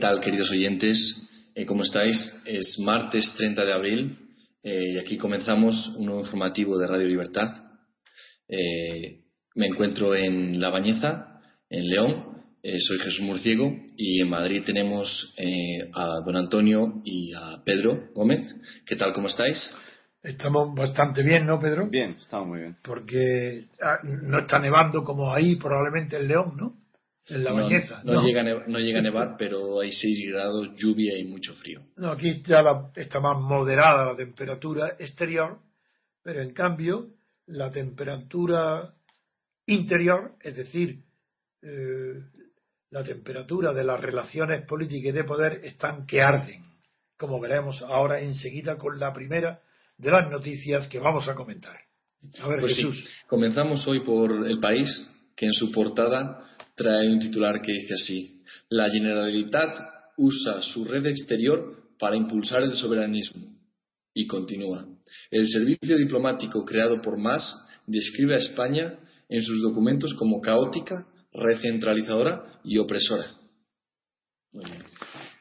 tal, queridos oyentes? Eh, ¿Cómo estáis? Es martes 30 de abril eh, y aquí comenzamos un nuevo informativo de Radio Libertad. Eh, me encuentro en La Bañeza, en León. soy Jesús Murciego y en Madrid tenemos a don Antonio y a Pedro Gómez. ¿Qué tal? ¿Cómo estáis? Estamos bastante bien, ¿no, Pedro? Bien, estamos muy bien. Porque ah, no está nevando como ahí, probablemente en León, ¿no? En la no, bañeza. No, Llega a no llega a nevar, pero hay 6 grados, lluvia y mucho frío. No, aquí ya está más moderada la temperatura exterior, pero en cambio la temperatura interior, es decir, eh, la temperatura de las relaciones políticas y de poder están que arden, como veremos ahora enseguida con la primera de las noticias que vamos a comentar. A ver, pues Jesús. Sí. Comenzamos hoy por El País, que en su portada trae un titular que dice así: La Generalitat usa su red exterior para impulsar el soberanismo. Y continúa. El servicio diplomático creado por Mas describe a España en sus documentos como caótica, recentralizadora y opresora.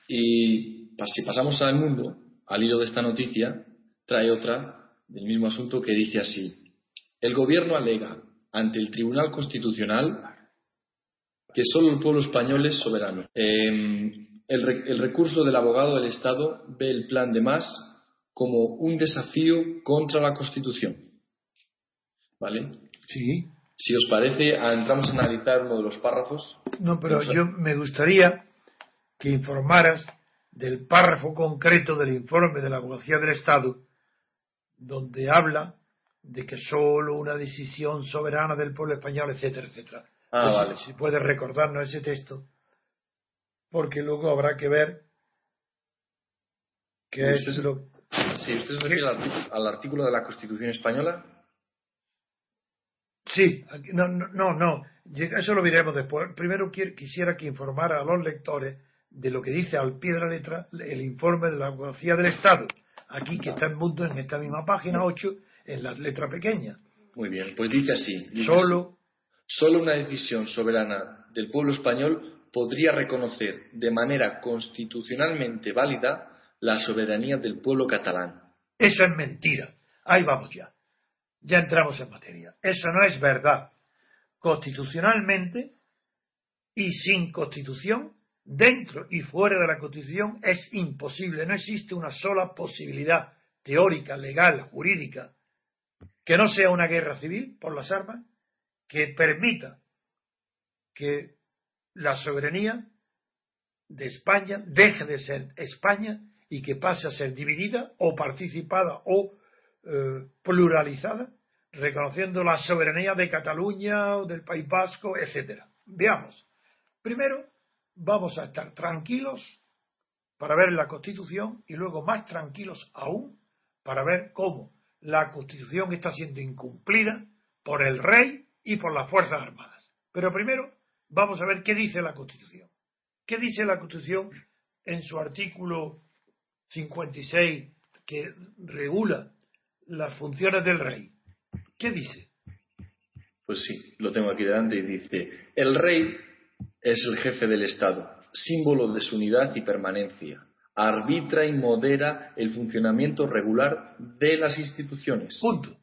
Y si pasamos al mundo, al hilo de esta noticia, trae otra del mismo asunto que dice así. El gobierno alega ante el Tribunal Constitucional que solo el pueblo español es soberano. Eh, el, el, recurso del abogado del Estado ve el plan de más como un desafío contra la Constitución. ¿Vale? Sí. Si os parece, entramos a analizar uno de los párrafos. No, pero yo me gustaría que informaras del párrafo concreto del informe de la Abogacía del Estado, donde habla de que solo una decisión soberana del pueblo español, etcétera, etcétera. Ah, Pues, vale. Si puedes recordarnos ese texto, porque luego habrá que ver qué es ¿Usted, lo. Sí, ¿usted se refiere al artículo, al artículo de la Constitución española? Sí, no, no, no, eso lo veremos después. Primero quiero- quisiera que informara a los lectores de lo que dice al pie de la letra el informe de la Abogacía del Estado, aquí que está en punto en esta misma página 8, en la letra pequeña. Muy bien, pues dice así. dice Solo Solo una decisión soberana del pueblo español podría reconocer de manera constitucionalmente válida la soberanía del pueblo catalán. Eso es mentira. Ahí vamos ya. Ya entramos en materia. Eso no es verdad. Constitucionalmente y sin constitución, dentro y fuera de la constitución, es imposible. No existe una sola posibilidad teórica, legal, jurídica, que no sea una guerra civil por las armas, que permita que la soberanía de España deje de ser España y que pase a ser dividida o participada o eh, pluralizada, reconociendo la soberanía de Cataluña o del País Vasco, etcétera. Veamos. Primero, vamos a estar tranquilos para ver la Constitución y luego más tranquilos aún para ver cómo la Constitución está siendo incumplida por el rey y por las Fuerzas Armadas. Pero primero vamos a ver qué dice la Constitución. ¿Qué dice la Constitución en su artículo 56 que regula las funciones del rey? ¿Qué dice? Pues sí, lo tengo aquí delante y dice, el rey es el jefe del Estado, símbolo de su unidad y permanencia. Arbitra y modera el funcionamiento regular de las instituciones. Punto.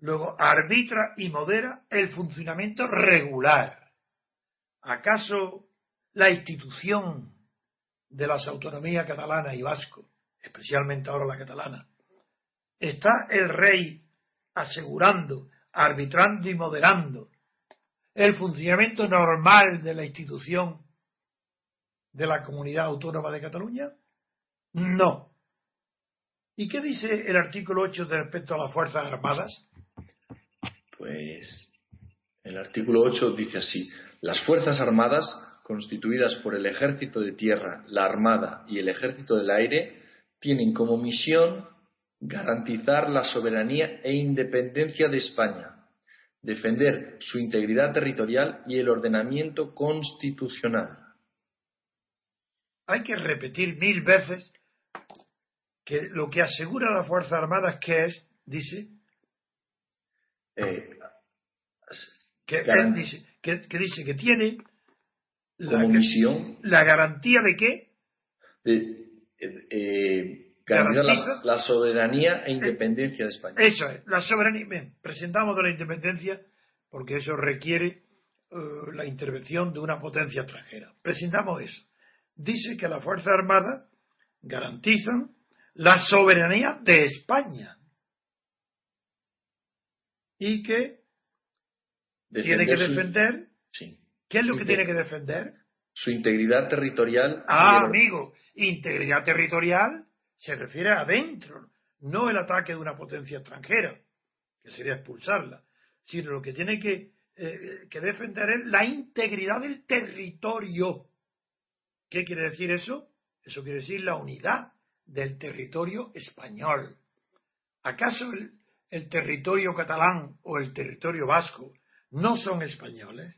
Luego, arbitra y modera el funcionamiento regular. ¿Acaso la institución de las autonomías catalana y vasco, especialmente ahora la catalana, está el rey asegurando, arbitrando y moderando el funcionamiento normal de la institución de la comunidad autónoma de Cataluña? No. ¿Y qué dice el artículo 8 de respecto a las Fuerzas Armadas? Pues el artículo 8 dice así, las Fuerzas Armadas, constituidas por el Ejército de Tierra, la Armada y el Ejército del Aire, tienen como misión garantizar la soberanía e independencia de España, defender su integridad territorial y el ordenamiento constitucional. Hay que repetir mil veces que lo que asegura las Fuerzas Armadas que es, dice, Eh, que, él dice, que, que dice que tiene la, como misión la garantía de qué? eh, eh, la, la, soberanía e independencia de España. Eso es, la soberanía. Bien, presentamos de la independencia porque eso requiere eh, la intervención de una potencia extranjera. Presentamos eso. Dice que las Fuerzas Armadas garantizan la soberanía de España y que tiene que defender. ¿Qué es lo que tiene que defender? Su integridad territorial. Ah, amigo, integridad territorial se refiere adentro, no el ataque de una potencia extranjera, que sería expulsarla, sino lo que tiene que, eh, que defender es la integridad del territorio. ¿Qué quiere decir eso? Eso quiere decir la unidad del territorio español. ¿Acaso el, el territorio catalán o el territorio vasco no son españoles?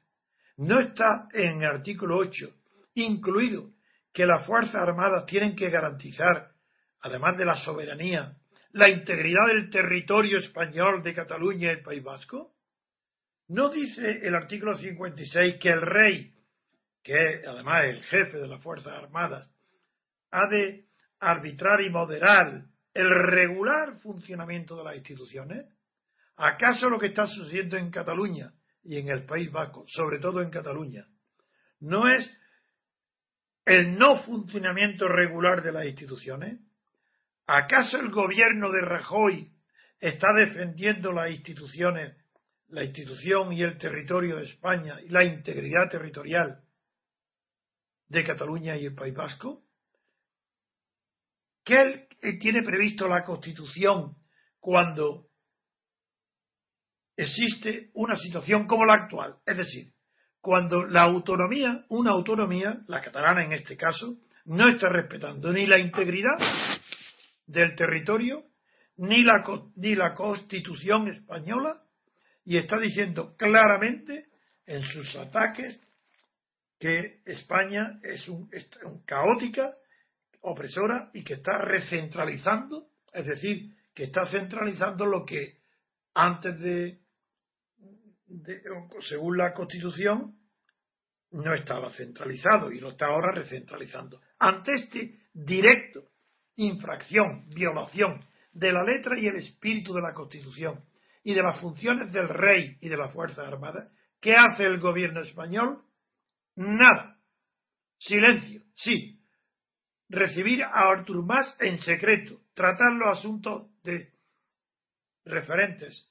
No está en el artículo 8 incluido que las Fuerzas Armadas tienen que garantizar además de la soberanía, la integridad del territorio español de Cataluña y el País Vasco? ¿No dice el artículo 56 que el rey, que es además el jefe de las Fuerzas Armadas, ha de arbitrar y moderar el regular funcionamiento de las instituciones? ¿Acaso lo que está sucediendo en Cataluña y en el País Vasco, sobre todo en Cataluña, no es el no funcionamiento regular de las instituciones? ¿Acaso el gobierno de Rajoy está defendiendo las instituciones, la institución y el territorio de España y la integridad territorial de Cataluña y el País Vasco? ¿Qué tiene previsto la Constitución cuando existe una situación como la actual? Es decir, cuando la autonomía, una autonomía, la catalana en este caso, no está respetando ni la integridad del territorio, ni la, ni la Constitución española, y está diciendo claramente en sus ataques que España es un, caótica, opresora y que está recentralizando, es decir, que está centralizando lo que antes de, según la Constitución, no estaba centralizado y lo está ahora recentralizando. Ante este directo infracción, violación de la letra y el espíritu de la Constitución y de las funciones del rey y de las Fuerzas Armadas, ¿qué hace el gobierno español? Nada. Silencio, sí. Recibir a Artur Mas en secreto, tratar los asuntos de referentes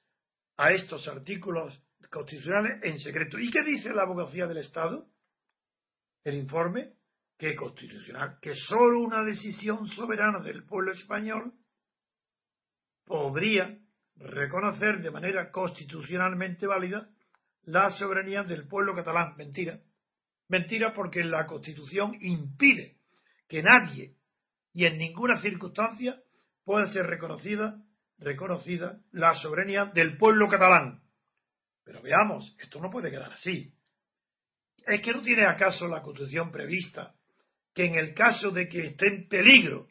a estos artículos constitucionales en secreto. ¿Y qué dice la abogacía del Estado? El informe que constitucional, que solo una decisión soberana del pueblo español podría reconocer de manera constitucionalmente válida la soberanía del pueblo catalán. Mentira. Mentira porque la Constitución impide que nadie y en ninguna circunstancia pueda ser reconocida, reconocida la soberanía del pueblo catalán. Pero veamos, esto no puede quedar así. ¿Es que no tiene acaso la Constitución prevista que en el caso de que esté en peligro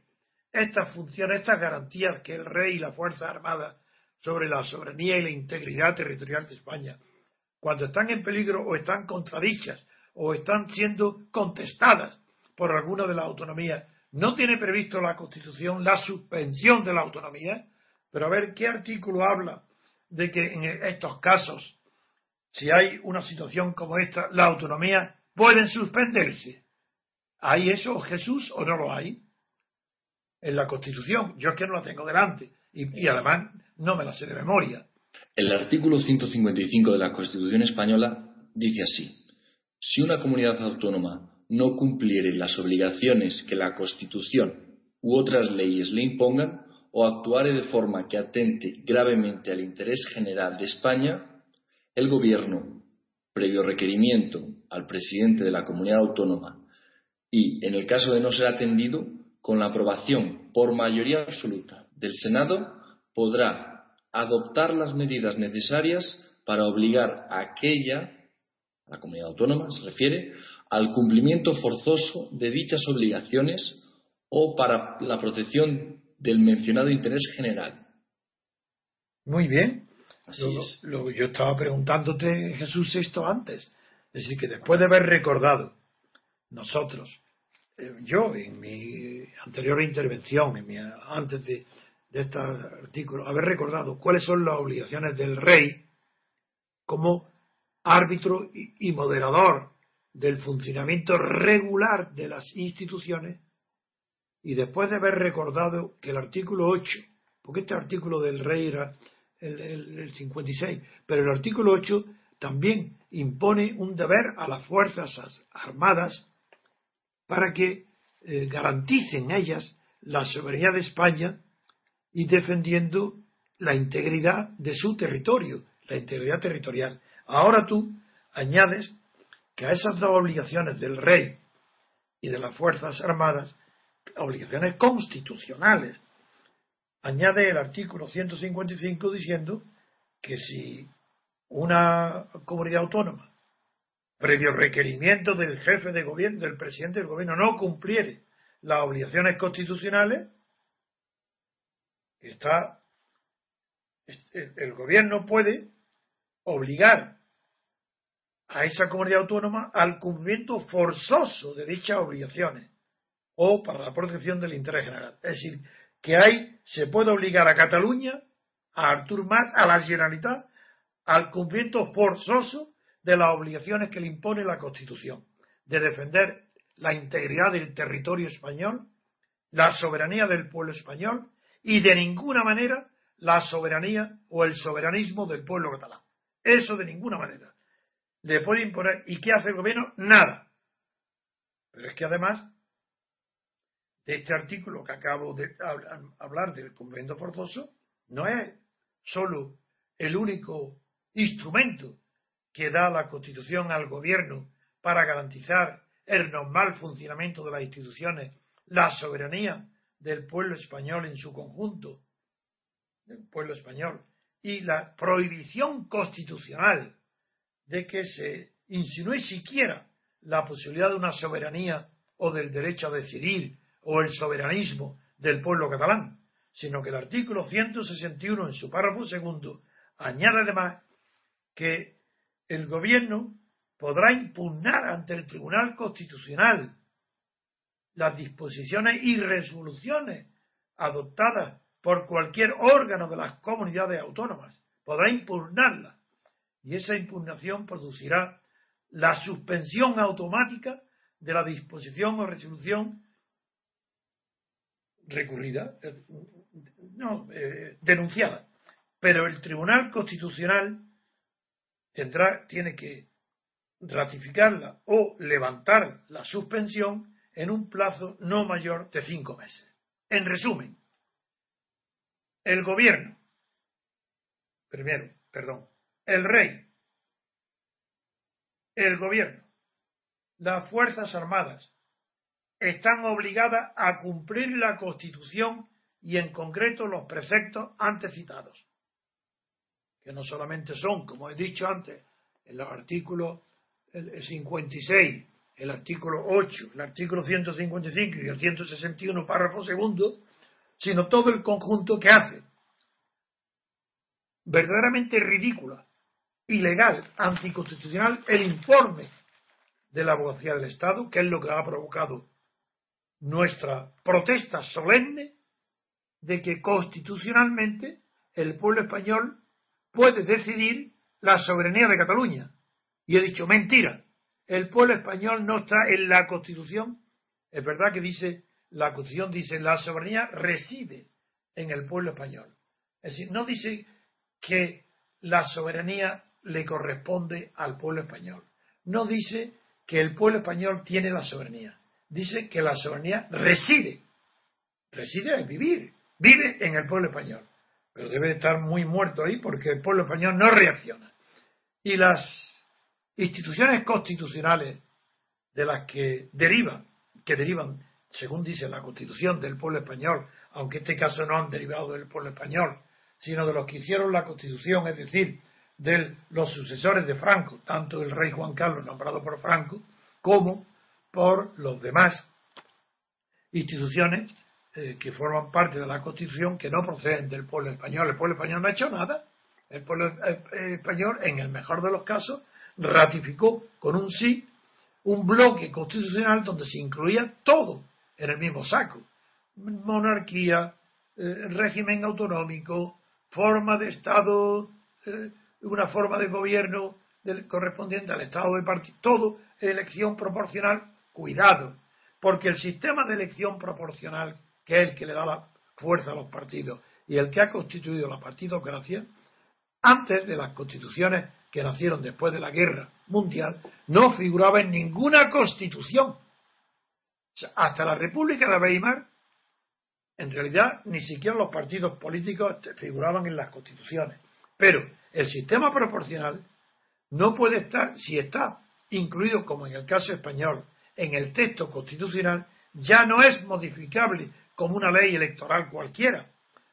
estas funciones, estas garantías que el rey y la Fuerza Armada sobre la soberanía y la integridad territorial de España, cuando están en peligro o están contradichas o están siendo contestadas por alguna de las autonomías, no tiene previsto la Constitución la suspensión de la autonomía, pero a ver qué artículo habla de que en estos casos, si hay una situación como esta, la autonomía pueden suspenderse. ¿Hay eso, Jesús, o no lo hay? En la Constitución. Yo es que no la tengo delante. Y, además no me la sé de memoria. El artículo 155 de la Constitución española dice así. Si una comunidad autónoma no cumpliere las obligaciones que la Constitución u otras leyes le impongan, o actuare de forma que atente gravemente al interés general de España, el Gobierno, previo requerimiento al presidente de la comunidad autónoma y, en el caso de no ser atendido, con la aprobación por mayoría absoluta del Senado, podrá adoptar las medidas necesarias para obligar a aquella, la comunidad autónoma se refiere, al cumplimiento forzoso de dichas obligaciones o para la protección del mencionado interés general. Muy bien. Así lo, yo estaba preguntándote, Jesús, esto antes. Es decir, que después de haber recordado nosotros eh, yo en mi anterior intervención, en mi, antes de, de este artículo, haber recordado cuáles son las obligaciones del rey como árbitro y moderador del funcionamiento regular de las instituciones y después de haber recordado que el artículo 8, porque este artículo del rey era el, 56, pero el artículo 8 también impone un deber a las Fuerzas Armadas para que eh, garanticen ellas la soberanía de España y defendiendo la integridad de su territorio, la integridad territorial. Ahora tú añades a esas dos obligaciones del rey y de las Fuerzas Armadas, obligaciones constitucionales, añade el artículo 155 diciendo que si una comunidad autónoma, previo requerimiento del jefe de gobierno, del presidente del gobierno, no cumpliere las obligaciones constitucionales, está el gobierno puede obligar a esa comunidad autónoma al cumplimiento forzoso de dichas obligaciones o para la protección del interés general. Es decir, que hay, se puede obligar a Cataluña, a Artur Mas, a la Generalitat, al cumplimiento forzoso de las obligaciones que le impone la Constitución, de defender la integridad del territorio español, la soberanía del pueblo español y de ninguna manera la soberanía o el soberanismo del pueblo catalán. Eso de ninguna manera. Le puede imponer. ¿Y qué hace el gobierno? Nada. Pero es que además de este artículo que acabo de hablar del cumplimiento forzoso, no es solo el único instrumento que da la Constitución al gobierno para garantizar el normal funcionamiento de las instituciones, la soberanía del pueblo español en su conjunto, del pueblo español, y la prohibición constitucional de que se insinúe siquiera la posibilidad de una soberanía o del derecho a decidir o el soberanismo del pueblo catalán, sino que el artículo 161 en su párrafo segundo añade además que el gobierno podrá impugnar ante el Tribunal Constitucional las disposiciones y resoluciones adoptadas por cualquier órgano de las comunidades autónomas. Podrá impugnarlas. Y esa impugnación producirá la suspensión automática de la disposición o resolución recurrida, eh, no, eh, denunciada. Pero el Tribunal Constitucional tendrá, tiene que ratificarla o levantar la suspensión en un plazo no mayor de cinco meses. En resumen, el gobierno, primero, perdón, el rey, el gobierno, las Fuerzas Armadas, están obligadas a cumplir la Constitución y en concreto los preceptos antes citados, que no solamente son, como he dicho antes, en los artículos 56, el artículo 8, el artículo 155 y el 161, párrafo segundo, sino todo el conjunto que hace verdaderamente ridícula, ilegal, anticonstitucional el informe de la abogacía del Estado, que es lo que ha provocado nuestra protesta solemne de que constitucionalmente el pueblo español puede decidir la soberanía de Cataluña. Y he dicho, mentira, el pueblo español no está en la Constitución. Es verdad que dice, la Constitución dice, la soberanía reside en el pueblo español. Es decir, no dice que la soberanía le corresponde al pueblo español. No dice que el pueblo español tiene la soberanía dice que la soberanía reside, reside es vivir, vive en el pueblo español, pero debe estar muy muerto ahí porque el pueblo español no reacciona. Y las instituciones constitucionales de las que derivan, que derivan, según dice la Constitución, del pueblo español, aunque en este caso no han derivado del pueblo español, sino de los que hicieron la Constitución, es decir, de los sucesores de Franco, tanto el rey Juan Carlos nombrado por Franco, como por los demás instituciones eh, que forman parte de la Constitución que no proceden del pueblo español. El pueblo español no ha hecho nada. El pueblo eh, español, en el mejor de los casos, ratificó con un sí un bloque constitucional donde se incluía todo en el mismo saco. Monarquía, eh, régimen autonómico, forma de Estado, eh, una forma de gobierno correspondiente al Estado de partido, todo elección proporcional, cuidado, porque el sistema de elección proporcional, que es el que le da la fuerza a los partidos y el que ha constituido la partidocracia, antes de las constituciones que nacieron después de la guerra mundial, no figuraba en ninguna constitución. hasta la República de Weimar, en realidad ni siquiera los partidos políticos figuraban en las constituciones. Pero el sistema proporcional no puede estar, si está incluido, como en el caso español, en el texto constitucional, ya no es modificable como una ley electoral cualquiera,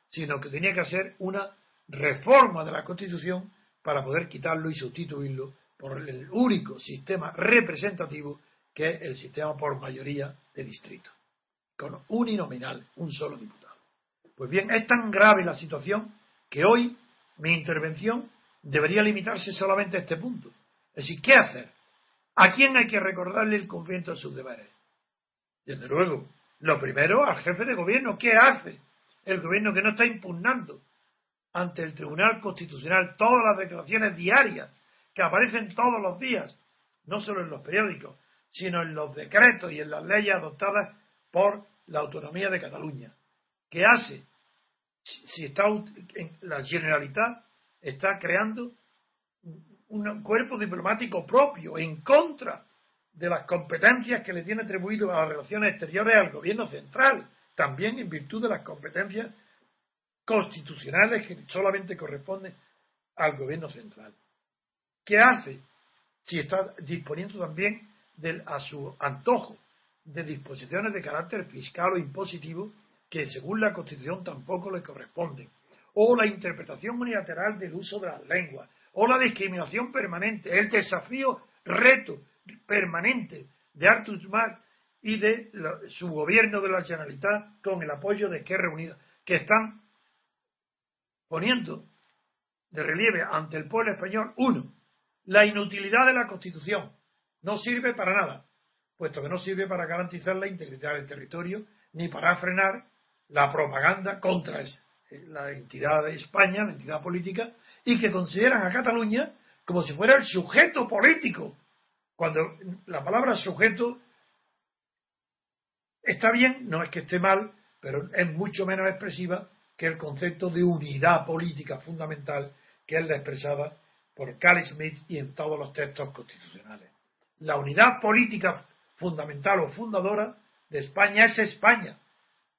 sino que tenía que hacer una reforma de la Constitución para poder quitarlo y sustituirlo por el único sistema representativo que es el sistema por mayoría de distrito, con uninominal, un solo diputado. Pues bien, es tan grave la situación que hoy mi intervención debería limitarse solamente a este punto. Es decir, ¿qué hacer? ¿A quién hay que recordarle el cumplimiento de sus deberes? Desde luego, lo primero al jefe de gobierno. ¿Qué hace el gobierno que no está impugnando ante el Tribunal Constitucional todas las declaraciones diarias que aparecen todos los días, no solo en los periódicos, sino en los decretos y en las leyes adoptadas por la autonomía de Cataluña? ¿Qué hace? Si está en la Generalitat está creando un cuerpo diplomático propio en contra de las competencias que le tiene atribuido a las relaciones exteriores al gobierno central, también en virtud de las competencias constitucionales que solamente corresponden al gobierno central. ¿Qué hace? Si está disponiendo también a su antojo de disposiciones de carácter fiscal o impositivo que según la Constitución tampoco le corresponden o la interpretación unilateral del uso de las lenguas, o la discriminación permanente, el desafío, reto permanente de Artur Mas y de su gobierno de la Generalitat con el apoyo de Esquerra Unida, que están poniendo de relieve ante el pueblo español, uno, la inutilidad de la Constitución. No sirve para nada, puesto que no sirve para garantizar la integridad del territorio ni para frenar la propaganda contra la entidad de España, la entidad política, y que consideran a Cataluña como si fuera el sujeto político, cuando la palabra sujeto está bien, no es que esté mal, pero es mucho menos expresiva que el concepto de unidad política fundamental que es la expresada por Carl Smith y en todos los textos constitucionales. La unidad política fundamental o fundadora de España es España,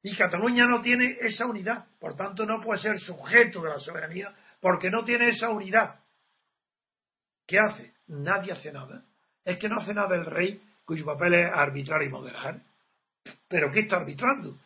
y Cataluña no tiene esa unidad, por tanto no puede ser sujeto de la soberanía porque no tiene esa unidad. ¿Qué hace? Nadie hace nada. Es que no hace nada el rey cuyo papel es arbitrar y moderar. ¿Pero qué está arbitrando?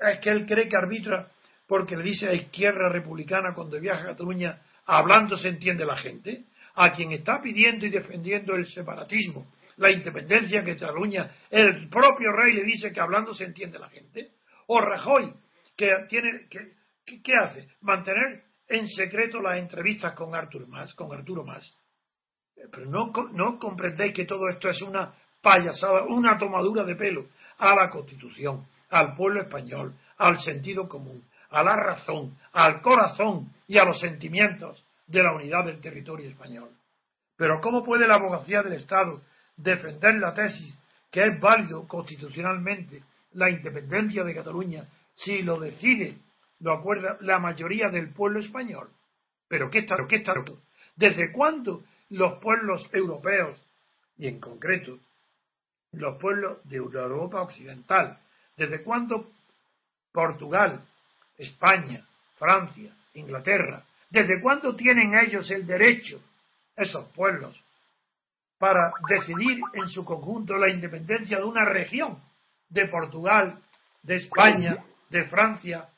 Es que él cree que arbitra porque le dice a izquierda republicana cuando viaja a Cataluña, hablando se entiende la gente, a quien está pidiendo y defendiendo el separatismo, la independencia que Cataluña, el propio rey le dice que hablando se entiende la gente o Rajoy, que tiene, que, ¿qué hace? Mantener en secreto las entrevistas con Arturo Mas, con Arturo Mas. Eh, pero no, no comprendéis que todo esto es una payasada, una tomadura de pelo a la Constitución, al pueblo español, al sentido común, a la razón, al corazón y a los sentimientos de la unidad del territorio español. Pero ¿cómo puede la abogacía del Estado defender la tesis que es válido constitucionalmente la independencia de Cataluña si lo decide, lo acuerda la mayoría del pueblo español. Pero ¿qué está, qué está ¿Desde cuándo los pueblos europeos, y en concreto los pueblos de Europa Occidental, desde cuándo Portugal, España, Francia, Inglaterra, desde cuándo tienen ellos el derecho, esos pueblos, para decidir en su conjunto la independencia de una región? De Portugal, de España, de Francia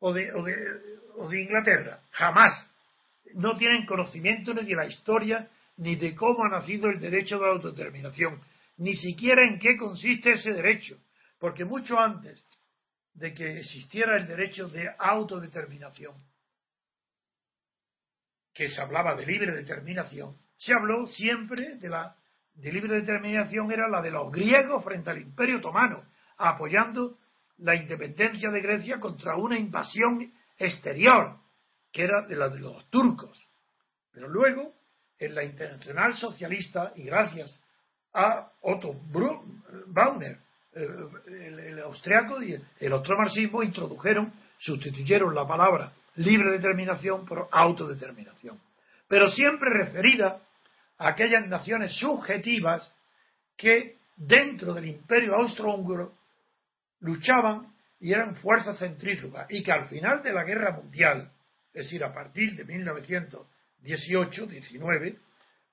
o de, o de, Inglaterra. Jamás. No tienen conocimiento ni de la historia ni de cómo ha nacido el derecho de autodeterminación, ni siquiera en qué consiste ese derecho, porque mucho antes de que existiera el derecho de autodeterminación, que se hablaba de libre determinación, se habló siempre de la de libre determinación era la de los griegos frente al Imperio Otomano, apoyando la independencia de Grecia contra una invasión exterior, que era de la de los turcos. Pero luego, en la Internacional Socialista, y gracias a Otto Bauner, eh, el, austriaco y el otro marxismo introdujeron, sustituyeron la palabra libre determinación por autodeterminación. Pero siempre referida a aquellas naciones subjetivas que dentro del imperio austrohúngaro luchaban y eran fuerzas centrífugas y que al final de la guerra mundial, es decir, a partir de 1918-19,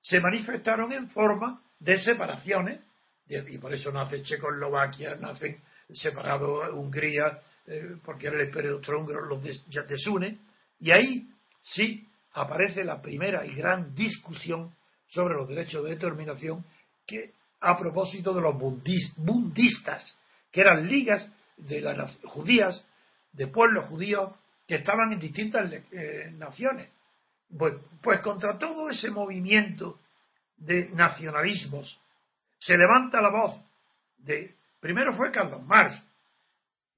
se manifestaron en forma de separaciones y por eso nace Checoslovaquia, nace separado Hungría, eh, porque era el imperio austrohúngaro, los desune, y ahí sí aparece la primera y gran discusión sobre los derechos de determinación que a propósito de los bundistas, que eran ligas de las judías, de pueblos judíos que estaban en distintas eh, naciones. Pues, pues contra todo ese movimiento de nacionalismos se levanta la voz de, primero fue Carlos Marx,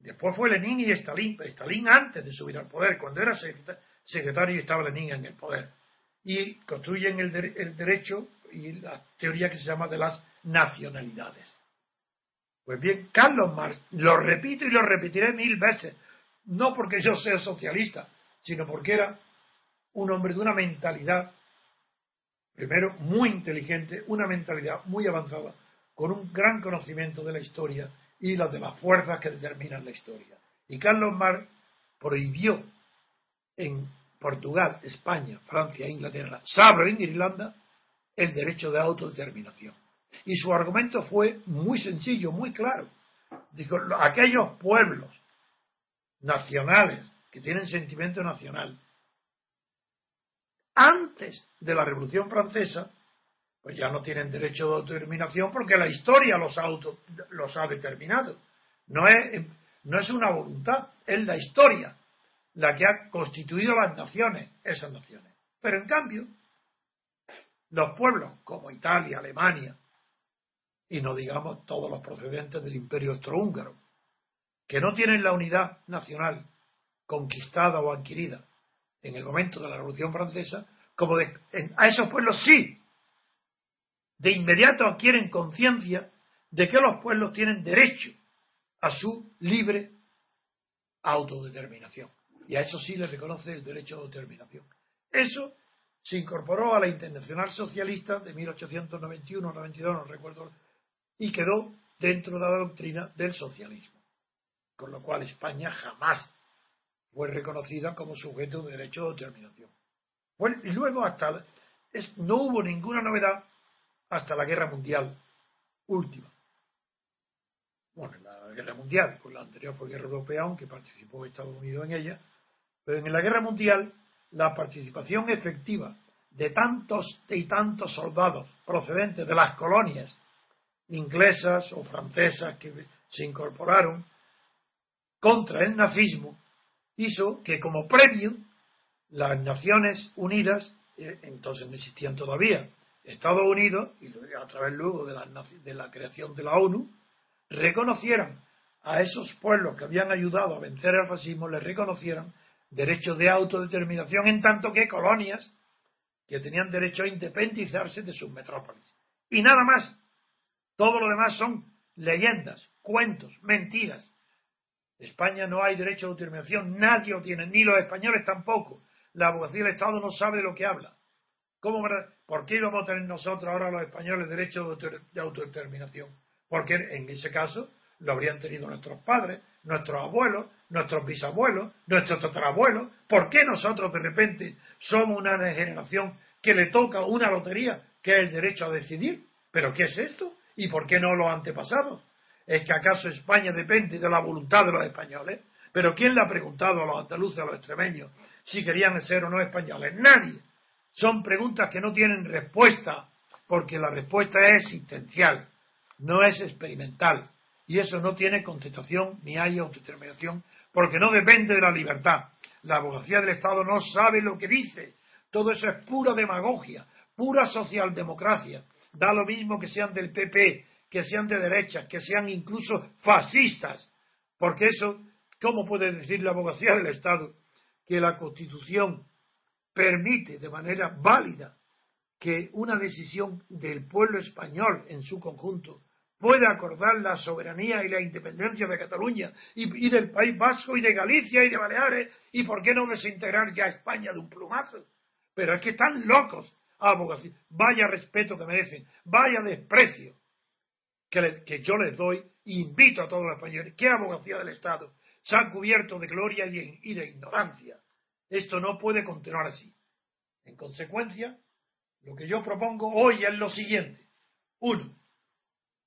después fue Lenin y Stalin, Stalin antes de subir al poder, cuando era secretario estaba Lenin en el poder, y construyen el, el derecho y la teoría que se llama de las nacionalidades. Pues bien, Carlos Marx, lo repito y lo repetiré mil veces, no porque yo sea socialista, sino porque era un hombre de una mentalidad Primero, muy inteligente, una mentalidad muy avanzada, con un gran conocimiento de la historia y las de las fuerzas que determinan la historia. Y Carlos Marx prohibió en Portugal, España, Francia e Inglaterra, salvo en Irlanda, el derecho de autodeterminación. Y su argumento fue muy sencillo, muy claro. Dijo, aquellos pueblos nacionales que tienen sentimiento nacional antes de la Revolución Francesa, pues ya no tienen derecho de autodeterminación porque la historia los ha, los ha determinado. No es, no es una voluntad, es la historia la que ha constituido las naciones, esas naciones. Pero en cambio, los pueblos como Italia, Alemania, y no digamos todos los procedentes del imperio austrohúngaro, que no tienen la unidad nacional conquistada o adquirida, en el momento de la Revolución Francesa, como de, a esos pueblos sí, de inmediato adquieren conciencia de que los pueblos tienen derecho a su libre autodeterminación. Y a eso sí les reconoce el derecho de autodeterminación. Eso se incorporó a la Internacional Socialista de 1891-92, no recuerdo, y quedó dentro de la doctrina del socialismo. Con lo cual España jamás fue reconocida como sujeto de derecho de determinación. Bueno, y luego hasta no hubo ninguna novedad hasta la guerra mundial última. Bueno, la guerra mundial, pues la anterior fue guerra europea, aunque participó Estados Unidos en ella, pero en la guerra mundial la participación efectiva de tantos y tantos soldados procedentes de las colonias inglesas o francesas que se incorporaron contra el nazismo hizo que como premio las Naciones Unidas, eh, entonces no existían todavía, Estados Unidos, y a través luego de la, de la creación de la ONU, reconocieran a esos pueblos que habían ayudado a vencer el fascismo, les reconocieran derechos de autodeterminación, en tanto que colonias que tenían derecho a independizarse de sus metrópolis. Y nada más. Todo lo demás son leyendas, cuentos, mentiras, España no hay derecho de autodeterminación, nadie lo tiene, ni los españoles tampoco. La abogacía del Estado no sabe de lo que habla. ¿Cómo, ¿Por qué íbamos a tener nosotros ahora los españoles derecho de autodeterminación? Porque en ese caso lo habrían tenido nuestros padres, nuestros abuelos, nuestros bisabuelos, nuestros tatarabuelos. ¿Por qué nosotros de repente somos una generación que le toca una lotería, que es el derecho a decidir? ¿Pero qué es esto? ¿Y por qué no los antepasados? ¿Es que acaso España depende de la voluntad de los españoles? Pero ¿quién le ha preguntado a los andaluces, a los extremeños, si querían ser o no españoles? Nadie. Son preguntas que no tienen respuesta, porque la respuesta es existencial, no es experimental. Y eso no tiene contestación ni hay autodeterminación, porque no depende de la libertad. La abogacía del Estado no sabe lo que dice. Todo eso es pura demagogia, pura socialdemocracia, Da lo mismo que sean del PP, que sean de derecha, que sean incluso fascistas, porque eso, ¿cómo puede decir la abogacía del Estado que la Constitución permite de manera válida que una decisión del pueblo español en su conjunto puede acordar la soberanía y la independencia de Cataluña y, del País Vasco y de Galicia y de Baleares y por qué no desintegrar ya España de un plumazo. Pero es que están locos, abogacía. Vaya respeto que merecen, vaya desprecio que, yo les doy invito a todos los españoles. ¿Qué abogacía del Estado? Se han cubierto de gloria y de ignorancia. Esto no puede continuar así. En consecuencia, lo que yo propongo hoy es lo siguiente. Uno,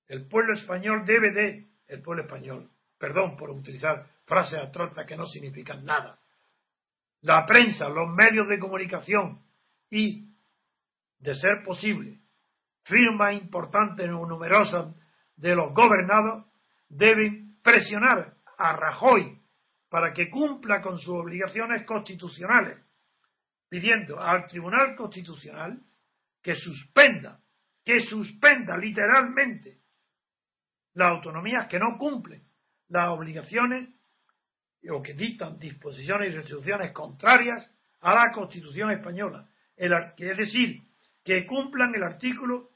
el pueblo español debe de, el pueblo español, perdón por utilizar frases abstractas que no significan nada, la prensa, los medios de comunicación y, de ser posible, firmas importantes o numerosas de los gobernados deben presionar a Rajoy para que cumpla con sus obligaciones constitucionales, pidiendo al Tribunal Constitucional que suspenda, que suspenda literalmente las autonomías que no cumplen las obligaciones o que dictan disposiciones y resoluciones contrarias a la Constitución española. El, es decir, que cumplan el artículo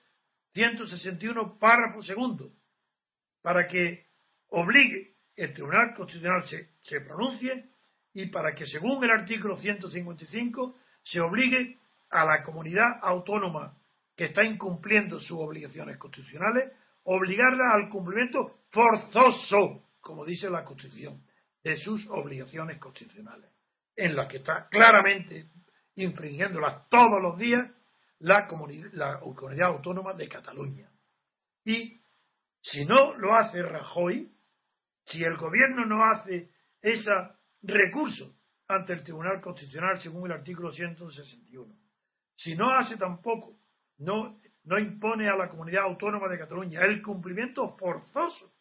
161, párrafo segundo, para que obligue el Tribunal Constitucional se, se pronuncie y para que, según el artículo 155, se obligue a la comunidad autónoma que está incumpliendo sus obligaciones constitucionales obligarla al cumplimiento forzoso, como dice la Constitución, de sus obligaciones constitucionales, en las que está claramente infringiéndolas todos los días la comunidad, la comunidad autónoma de Cataluña. Y si no lo hace Rajoy, si el gobierno no hace ese recurso ante el Tribunal Constitucional según el artículo 161, si no hace tampoco, no no impone a la comunidad autónoma de Cataluña el cumplimiento forzoso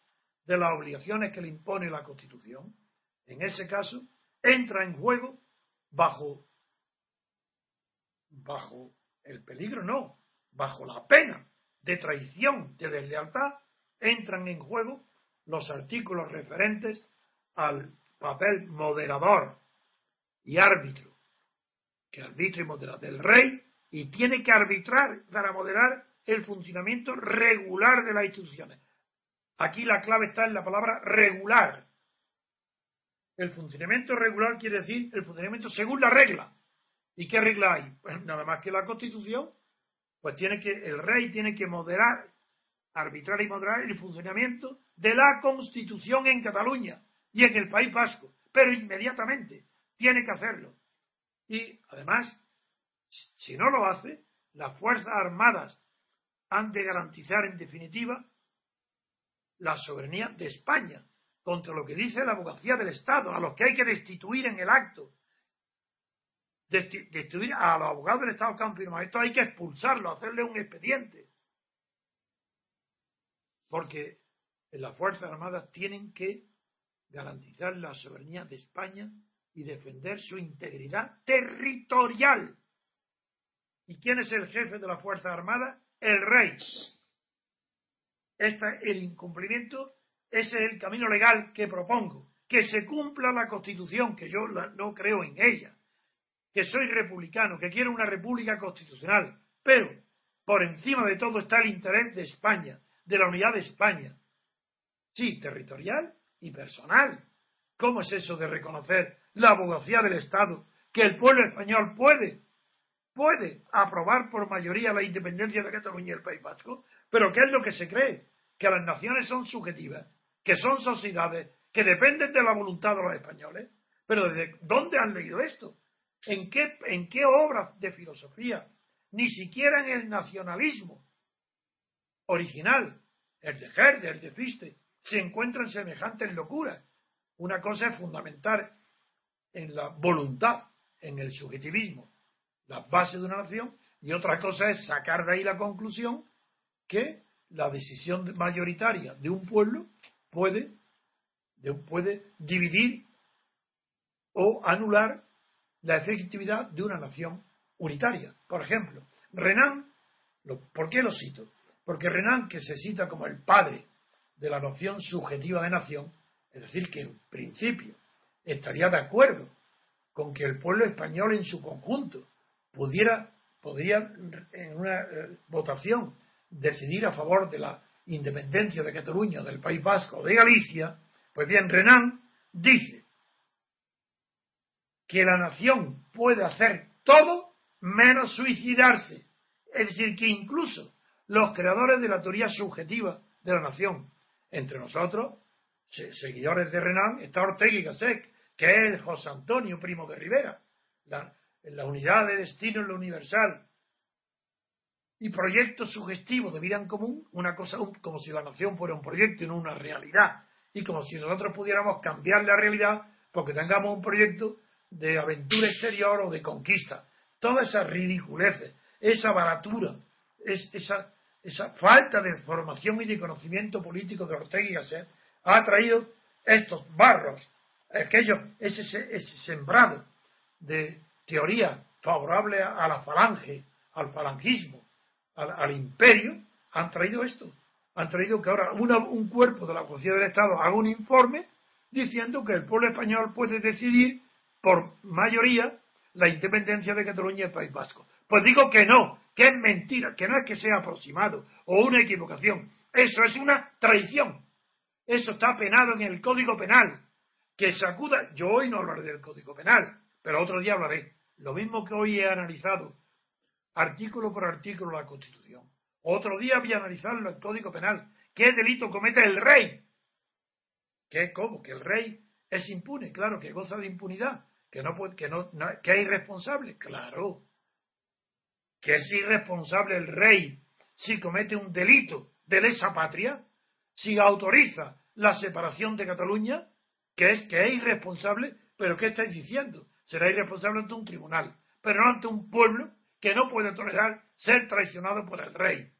de las obligaciones que le impone la Constitución, en ese caso entra en juego bajo bajo el peligro no, bajo la pena de traición, de deslealtad, entran en juego los artículos referentes al papel moderador y árbitro, que arbitra y modera del rey y tiene que arbitrar para moderar el funcionamiento regular de las instituciones. Aquí la clave está en la palabra regular. El funcionamiento regular quiere decir el funcionamiento según la regla. ¿Y qué regla hay? Pues nada más que la Constitución, pues tiene que el rey tiene que moderar, arbitrar y moderar el funcionamiento de la Constitución en Cataluña y en el País Vasco, pero inmediatamente tiene que hacerlo. Y además si no lo hace, las Fuerzas Armadas han de garantizar en definitiva la soberanía de España contra lo que dice la abogacía del Estado, a los que hay que destituir en el acto. Destituir a los abogados del Estado que han firmado esto hay que expulsarlo, hacerle un expediente. Porque las Fuerzas Armadas tienen que garantizar la soberanía de España y defender su integridad territorial. ¿Y quién es el jefe de la Fuerza Armada? El rey. Este, el incumplimiento, ese es el camino legal que propongo. Que se cumpla la Constitución, que yo no creo en ella. Que soy republicano, que quiero una república constitucional. Pero, por encima de todo está el interés de España, de la unidad de España. Sí, territorial y personal. ¿Cómo es eso de reconocer la abogacía del Estado que el pueblo español puede puede aprobar por mayoría la independencia de Cataluña y el País Vasco, pero ¿qué es lo que se cree? Que las naciones son subjetivas, que son sociedades, que dependen de la voluntad de los españoles. Pero ¿desde dónde han leído esto? ¿En qué, en qué obras de filosofía? Ni siquiera en el nacionalismo original, el de Herder, el de Fichte, se encuentran semejantes locuras. Una cosa es fundamental en la voluntad, en el subjetivismo, las bases de una nación, y otra cosa es sacar de ahí la conclusión que la decisión mayoritaria de un pueblo puede, puede dividir o anular la efectividad de una nación unitaria. Por ejemplo, Renan, ¿por qué lo cito? Porque Renan, que se cita como el padre de la noción subjetiva de nación, es decir, que en principio estaría de acuerdo con que el pueblo español en su conjunto pudiera, podría en una eh, votación decidir a favor de la independencia de Cataluña, del País Vasco de Galicia, pues bien, Renan dice que la nación puede hacer todo menos suicidarse. Es decir, que incluso los creadores de la teoría subjetiva de la nación, entre nosotros, seguidores de Renan, está Ortega y Gasset, que es José Antonio Primo de Rivera, la, la unidad de destino en lo universal, y proyectos sugestivos de vida en común, una cosa como si la nación fuera un proyecto y no una realidad, y como si nosotros pudiéramos cambiar la realidad porque tengamos un proyecto de aventura exterior o de conquista. Todas esas ridiculeces, esa baratura, esa, esa falta de formación y de conocimiento político de Ortega y Gasset ha traído estos barros, aquello, ese, ese sembrado de teoría favorable a la falange, al falangismo, al, imperio, han traído esto. Han traído que ahora un cuerpo de la policía del Estado haga un informe diciendo que el pueblo español puede decidir por mayoría la independencia de Cataluña y País Vasco. Pues digo que no, que es mentira, que no es que sea aproximado o una equivocación. Eso es una traición. Eso está penado en el Código Penal. Que sacuda, yo hoy no hablaré del Código Penal, pero otro día hablaré. Lo mismo que hoy he analizado artículo por artículo la Constitución. Otro día voy a analizar el Código Penal. ¿Qué delito comete el rey? ¿Qué, ¿Cómo? Que el rey es impune, claro, que goza de impunidad, que no puede, que no, que es irresponsable, claro. Que es irresponsable el rey si comete un delito de lesa patria, si autoriza la separación de Cataluña, que es que es irresponsable, pero ¿qué estáis diciendo? Será irresponsable ante un tribunal, pero no ante un pueblo que no puede tolerar ser traicionado por el rey.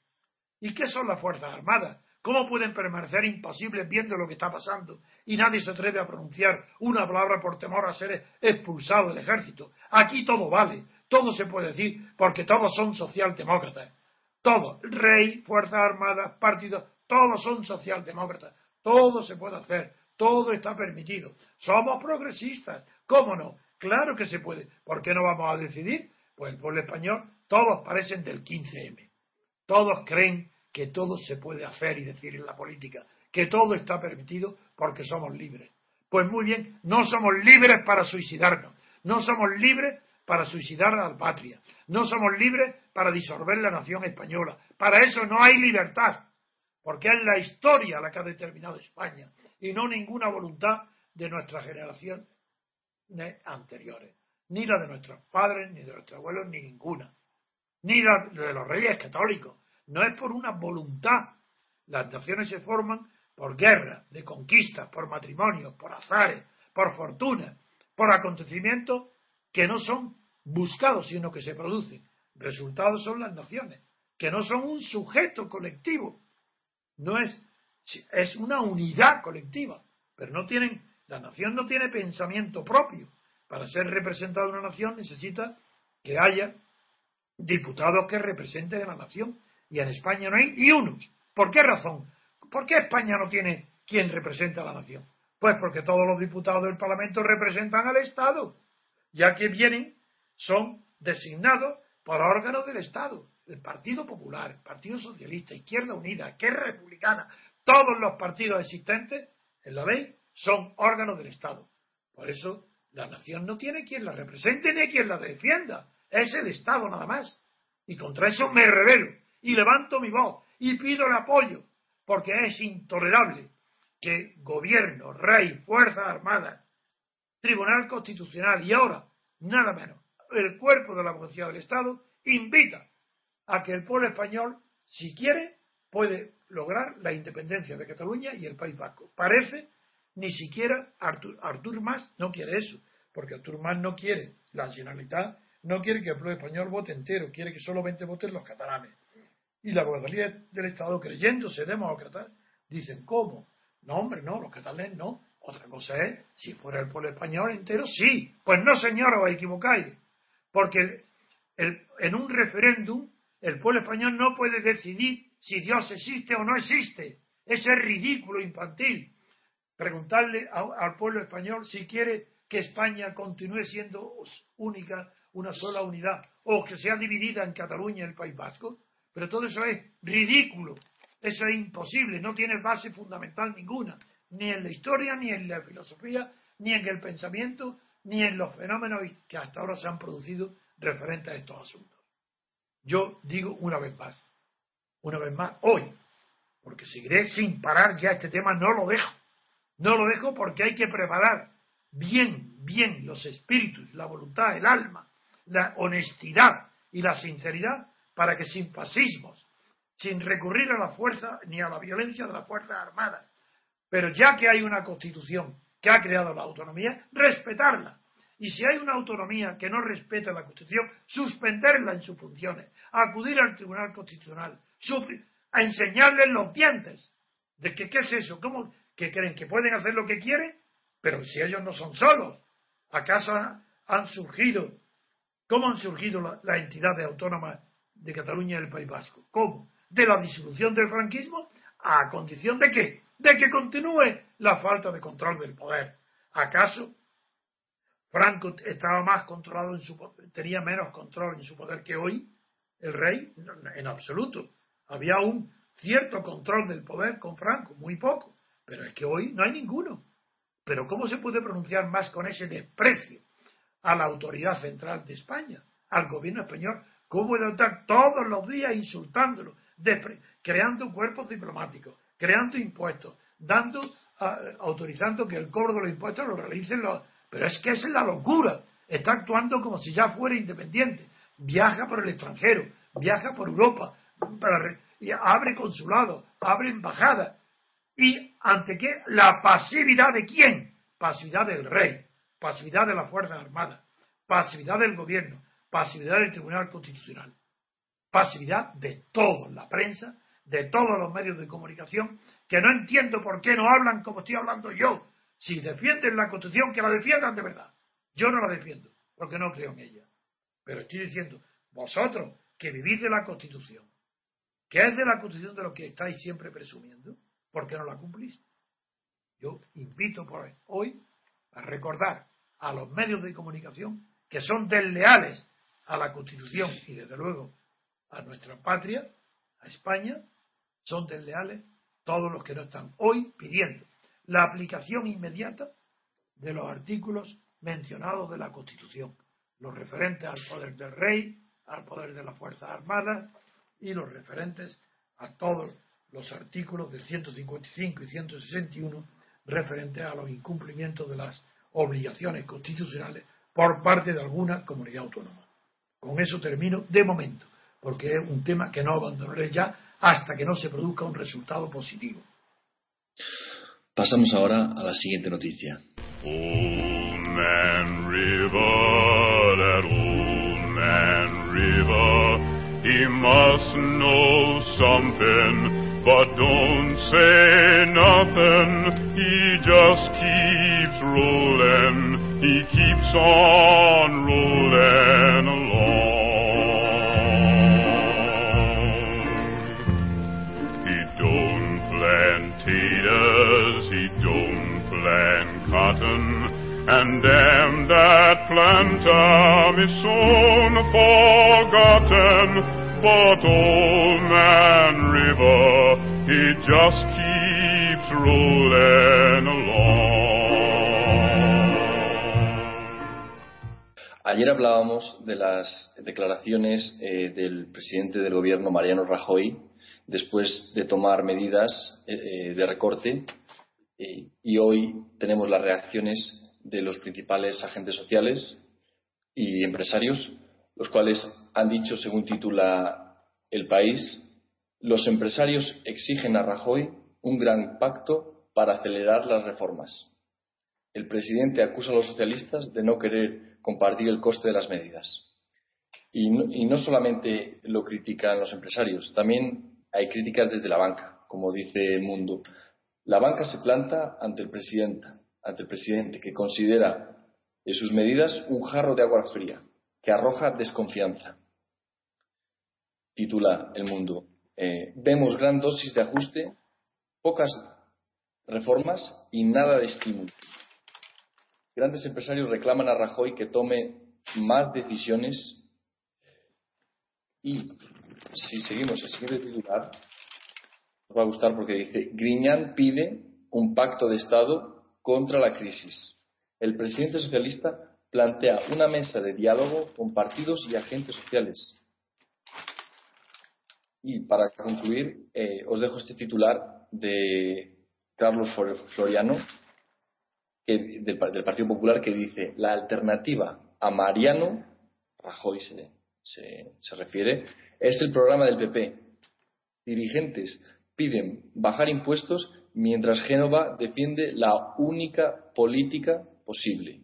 ¿Y qué son las Fuerzas Armadas? ¿Cómo pueden permanecer impasibles viendo lo que está pasando y nadie se atreve a pronunciar una palabra por temor a ser expulsado del ejército? Aquí todo vale, todo se puede decir porque todos son socialdemócratas. Todos, rey, Fuerzas Armadas, partidos, todos son socialdemócratas. Todo se puede hacer, todo está permitido. Somos progresistas, ¿cómo no? Claro que se puede. ¿Por qué no vamos a decidir? Pues el pueblo español, todos parecen del 15M. Todos creen que todo se puede hacer y decir en la política, que todo está permitido porque somos libres. Pues muy bien, no somos libres para suicidarnos, no somos libres para suicidar a la patria, no somos libres para disolver la nación española. Para eso no hay libertad, porque es la historia la que ha determinado España y no ninguna voluntad de nuestra generación anteriores ni la de nuestros padres, ni de nuestros abuelos, ni ninguna, ni la de los reyes católicos. No es por una voluntad. Las naciones se forman por guerras, de conquistas, por matrimonios, por azares, por fortuna, por acontecimientos que no son buscados, sino que se producen. Resultados son las naciones, que no son un sujeto colectivo, no es, es una unidad colectiva, pero no tienen, la nación no tiene pensamiento propio, para ser representada una nación necesita que haya diputados que representen a la nación. Y en España no hay ni unos. ¿Por qué razón? ¿Por qué España no tiene quien representa a la nación? Pues porque todos los diputados del Parlamento representan al Estado, ya que vienen, son designados por órganos del Estado, el Partido Popular, el Partido Socialista, Izquierda Unida, que es republicana, todos los partidos existentes en la ley son órganos del Estado. Por eso la nación no tiene quien la represente ni quien la defienda. Es el Estado nada más. Y contra eso me revelo y levanto mi voz y pido el apoyo, porque es intolerable que gobierno, rey, fuerzas armadas, tribunal constitucional y ahora, nada menos, el cuerpo de la policía del Estado invita a que el pueblo español, si quiere, puede lograr la independencia de Cataluña y el País Vasco. Parece ni siquiera Artur, Artur Mas no quiere eso, porque Artur Mas no quiere, la Generalitat no quiere que el pueblo español vote entero, quiere que solamente voten los catalanes. Y la gobernabilidad del Estado, creyéndose demócrata, dicen, ¿cómo? No, hombre, no, los catalanes no. Otra cosa es, si fuera el pueblo español entero, sí. Pues no, señor, os equivocáis. Porque en un referéndum, el pueblo español no puede decidir si Dios existe o no existe. Ese es ridículo infantil. Preguntarle al pueblo español si quiere que España continúe siendo única, una sola unidad, o que sea dividida en Cataluña y el País Vasco. Pero todo eso es ridículo, eso es imposible, no tiene base fundamental ninguna, ni en la historia, ni en la filosofía, ni en el pensamiento, ni en los fenómenos que hasta ahora se han producido referentes a estos asuntos. Yo digo una vez más, una vez más, hoy, porque seguiré sin parar ya este tema, no lo dejo. No lo dejo porque hay que preparar bien, bien los espíritus, la voluntad, el alma, la honestidad y la sinceridad para que sin fascismos, sin recurrir a la fuerza ni a la violencia de las Fuerzas Armadas, pero ya que hay una constitución que ha creado la autonomía, respetarla. Y si hay una autonomía que no respeta la Constitución, suspenderla en sus funciones, acudir al Tribunal Constitucional, a enseñarles los dientes de que qué es eso, cómo que creen que pueden hacer lo que quieren, pero si ellos no son solos, ¿acaso han surgido, cómo han surgido las entidades autónomas de Cataluña y el País Vasco? ¿Cómo? De la disolución del franquismo a condición de qué? De que continúe la falta de control del poder. ¿Acaso Franco estaba más controlado en su tenía menos control en su poder que hoy el rey? En absoluto. Había un cierto control del poder con Franco, muy poco, pero es que hoy no hay ninguno. Pero ¿cómo se puede pronunciar más con ese desprecio a la autoridad central de España, al gobierno español? ¿Cómo puede estar todos los días insultándolo, creando cuerpos diplomáticos, creando impuestos, dando, autorizando que el cobro de los impuestos lo realicen los... Pero es que esa es la locura. Está actuando como si ya fuera independiente. Viaja por el extranjero, viaja por Europa, abre consulado, abre embajada. ¿Y ante qué? La pasividad de quién? Pasividad del rey, pasividad de las Fuerzas Armadas, pasividad del gobierno, pasividad del Tribunal Constitucional, pasividad de todos, la prensa, de todos los medios de comunicación, que no entiendo por qué no hablan como estoy hablando yo. Si defienden la Constitución, que la defiendan de verdad. Yo no la defiendo, porque no creo en ella. Pero estoy diciendo, vosotros que vivís de la Constitución, que es de la Constitución de lo que estáis siempre presumiendo, ¿por qué no la cumplís? Yo invito por hoy a recordar a los medios de comunicación que son desleales a la Constitución y desde luego a nuestra patria, a España, son desleales todos los que no están hoy pidiendo la aplicación inmediata de los artículos mencionados de la Constitución, los referentes al poder del rey, al poder de las Fuerzas Armadas y los referentes a todos los artículos del 155 y 161 referentes a los incumplimientos de las obligaciones constitucionales por parte de alguna comunidad autónoma. Con eso termino de momento, porque es un tema que no abandonaré ya hasta que no se produzca un resultado positivo. Pasamos ahora a la siguiente noticia. He must know something, but don't say nothing. He just keeps rolling. He keeps on rolling And that is soon forgotten. But old man River, he just keeps rolling along. Ayer hablábamos de las declaraciones eh, del presidente del gobierno, Mariano Rajoy, después de tomar medidas eh, eh, de recorte, y hoy tenemos las reacciones de los principales agentes sociales y empresarios los cuales han dicho, según titula El País, los empresarios exigen a Rajoy un gran pacto para acelerar las reformas. El presidente acusa a los socialistas de no querer compartir el coste de las medidas. Y no, solamente lo critican los empresarios, también hay críticas desde la banca, como dice Mundo. La banca se planta ante el presidente, ante el presidente que considera en sus medidas un jarro de agua fría que arroja desconfianza. Titula El Mundo. eh, vemos gran dosis de ajuste, pocas reformas y nada de estímulo. Grandes empresarios reclaman a Rajoy que tome más decisiones y si seguimos el siguiente titular, nos va a gustar porque dice, Griñán pide un pacto de Estado contra la crisis. El presidente socialista plantea una mesa de diálogo con partidos y agentes sociales. Y para concluir, eh, os dejo este titular de Carlos Floriano, del, Partido Popular, que dice, la alternativa a Mariano, Rajoy se, se refiere, es el programa del PP. Dirigentes piden bajar impuestos mientras Génova defiende la única política posible.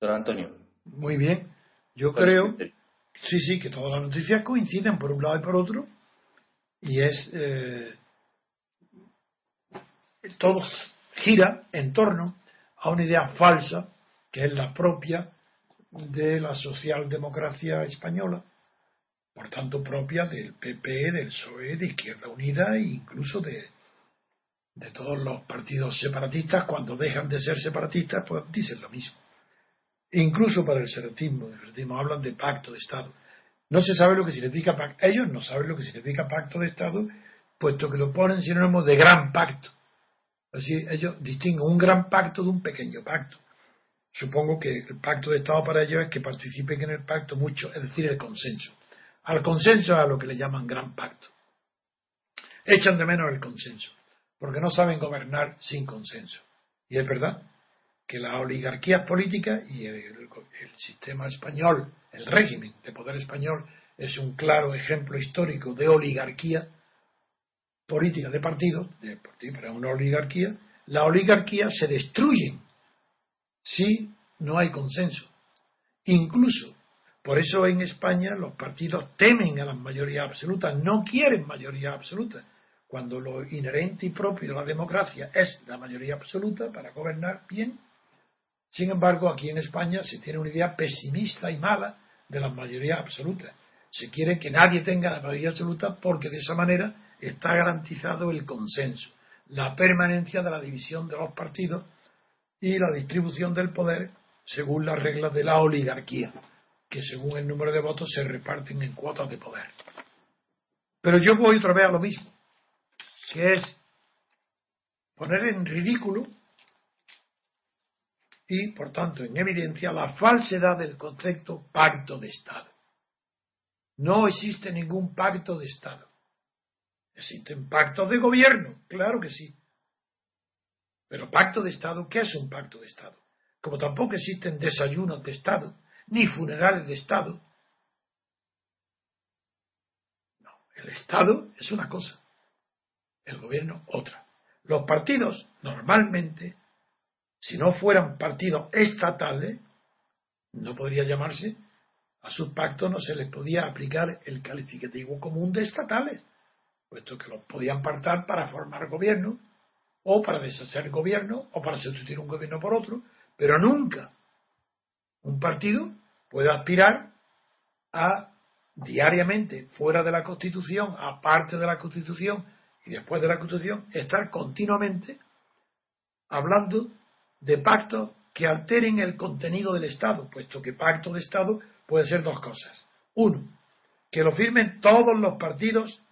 Don Antonio. Muy bien. Yo creo, sí, sí, que todas las noticias coinciden por un lado y por otro, y es. Eh, todo gira en torno a una idea falsa, que es la propia de la socialdemocracia española, por tanto propia del PP, del PSOE, de Izquierda Unida e incluso de, de todos los partidos separatistas, cuando dejan de ser separatistas, pues dicen lo mismo. E incluso para el separatismo, el separatismo hablan de pacto de Estado. No se sabe lo que significa pacto. Ellos no saben lo que significa pacto de Estado, puesto que lo ponen sinónimo de gran pacto. Así ellos distinguen un gran pacto de un pequeño pacto. Supongo que el pacto de Estado para ellos es que participen en el pacto mucho, es decir, el consenso. Al consenso a lo que le llaman gran pacto. Echan de menos el consenso, porque no saben gobernar sin consenso. Y es verdad que las oligarquías políticas y el, sistema español, el régimen de poder español, es un claro ejemplo histórico de oligarquía política de partido, de partido para una oligarquía, la oligarquía se destruyen si no hay consenso. Incluso, por eso en España los partidos temen a las mayorías absolutas, no quieren mayoría absoluta, cuando lo inherente y propio de la democracia es la mayoría absoluta para gobernar bien. Sin embargo, aquí en España se tiene una idea pesimista y mala de las mayorías absolutas. Se quiere que nadie tenga la mayoría absoluta porque de esa manera está garantizado el consenso, la permanencia de la división de los partidos y la distribución del poder según las reglas de la oligarquía, que según el número de votos se reparten en cuotas de poder. Pero yo voy otra vez a lo mismo, que es poner en ridículo y, por tanto, en evidencia la falsedad del concepto pacto de Estado. No existe ningún pacto de Estado. Existen pactos de gobierno, claro que sí. Pero pacto de Estado, ¿qué es un pacto de Estado? Como tampoco existen desayunos de Estado, ni funerales de Estado. No, el Estado es una cosa, el gobierno otra. Los partidos, normalmente, si no fueran partidos estatales, no podría llamarse, a sus pactos no se les podía aplicar el calificativo común de estatales puesto que los podían partar para formar gobierno, o para deshacer gobierno, o para sustituir un gobierno por otro, pero nunca un partido puede aspirar a diariamente, fuera de la Constitución, aparte de la Constitución y después de la Constitución, estar continuamente hablando de pactos que alteren el contenido del Estado, puesto que pacto de Estado puede ser dos cosas. Uno, que lo firmen todos los partidos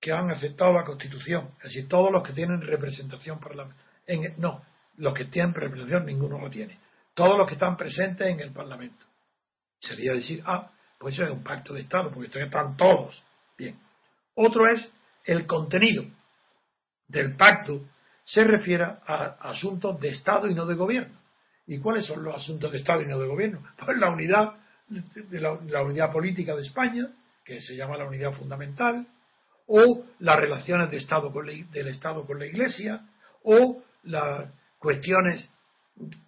que han aceptado la Constitución, es decir, todos los que tienen representación parlamentaria. No, los que tienen representación ninguno lo tiene. Todos los que están presentes en el Parlamento. Sería decir, ah, pues eso es un pacto de Estado, porque están todos. Bien. Otro es el contenido del pacto se refiere a asuntos de Estado y no de gobierno. ¿Y cuáles son los asuntos de Estado y no de gobierno? Pues la unidad, de la, la unidad política de España, que se llama la unidad fundamental, o las relaciones de Estado con del Estado con la Iglesia, o las cuestiones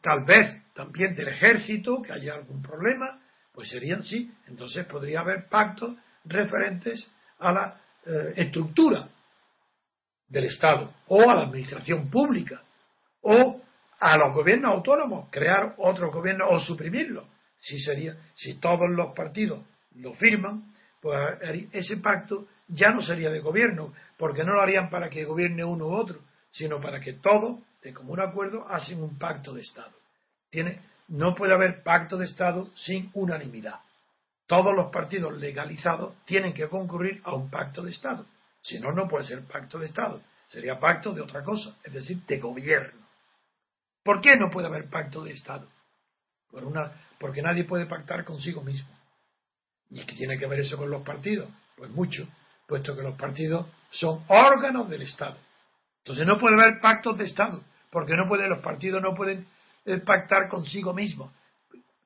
tal vez también del ejército, que haya algún problema, pues serían sí, entonces podría haber pactos referentes a la eh, estructura del Estado, o a la administración pública, o a los gobiernos autónomos, crear otro gobierno o suprimirlo. Si, sería, si todos los partidos lo firman, pues ese pacto ya no sería de gobierno, porque no lo harían para que gobierne uno u otro, sino para que todos, de común acuerdo, hacen un pacto de Estado. Tiene, no puede haber pacto de Estado sin unanimidad. Todos los partidos legalizados tienen que concurrir a un pacto de Estado. Si no, no puede ser pacto de Estado. Sería pacto de otra cosa, es decir, de gobierno. ¿Por qué no puede haber pacto de Estado? Por una, porque nadie puede pactar consigo mismo. ¿Y qué tiene que ver eso con los partidos? Pues mucho, puesto que los partidos son órganos del Estado. Entonces no puede haber pactos de Estado, porque no puede, los partidos no pueden eh, pactar consigo mismos,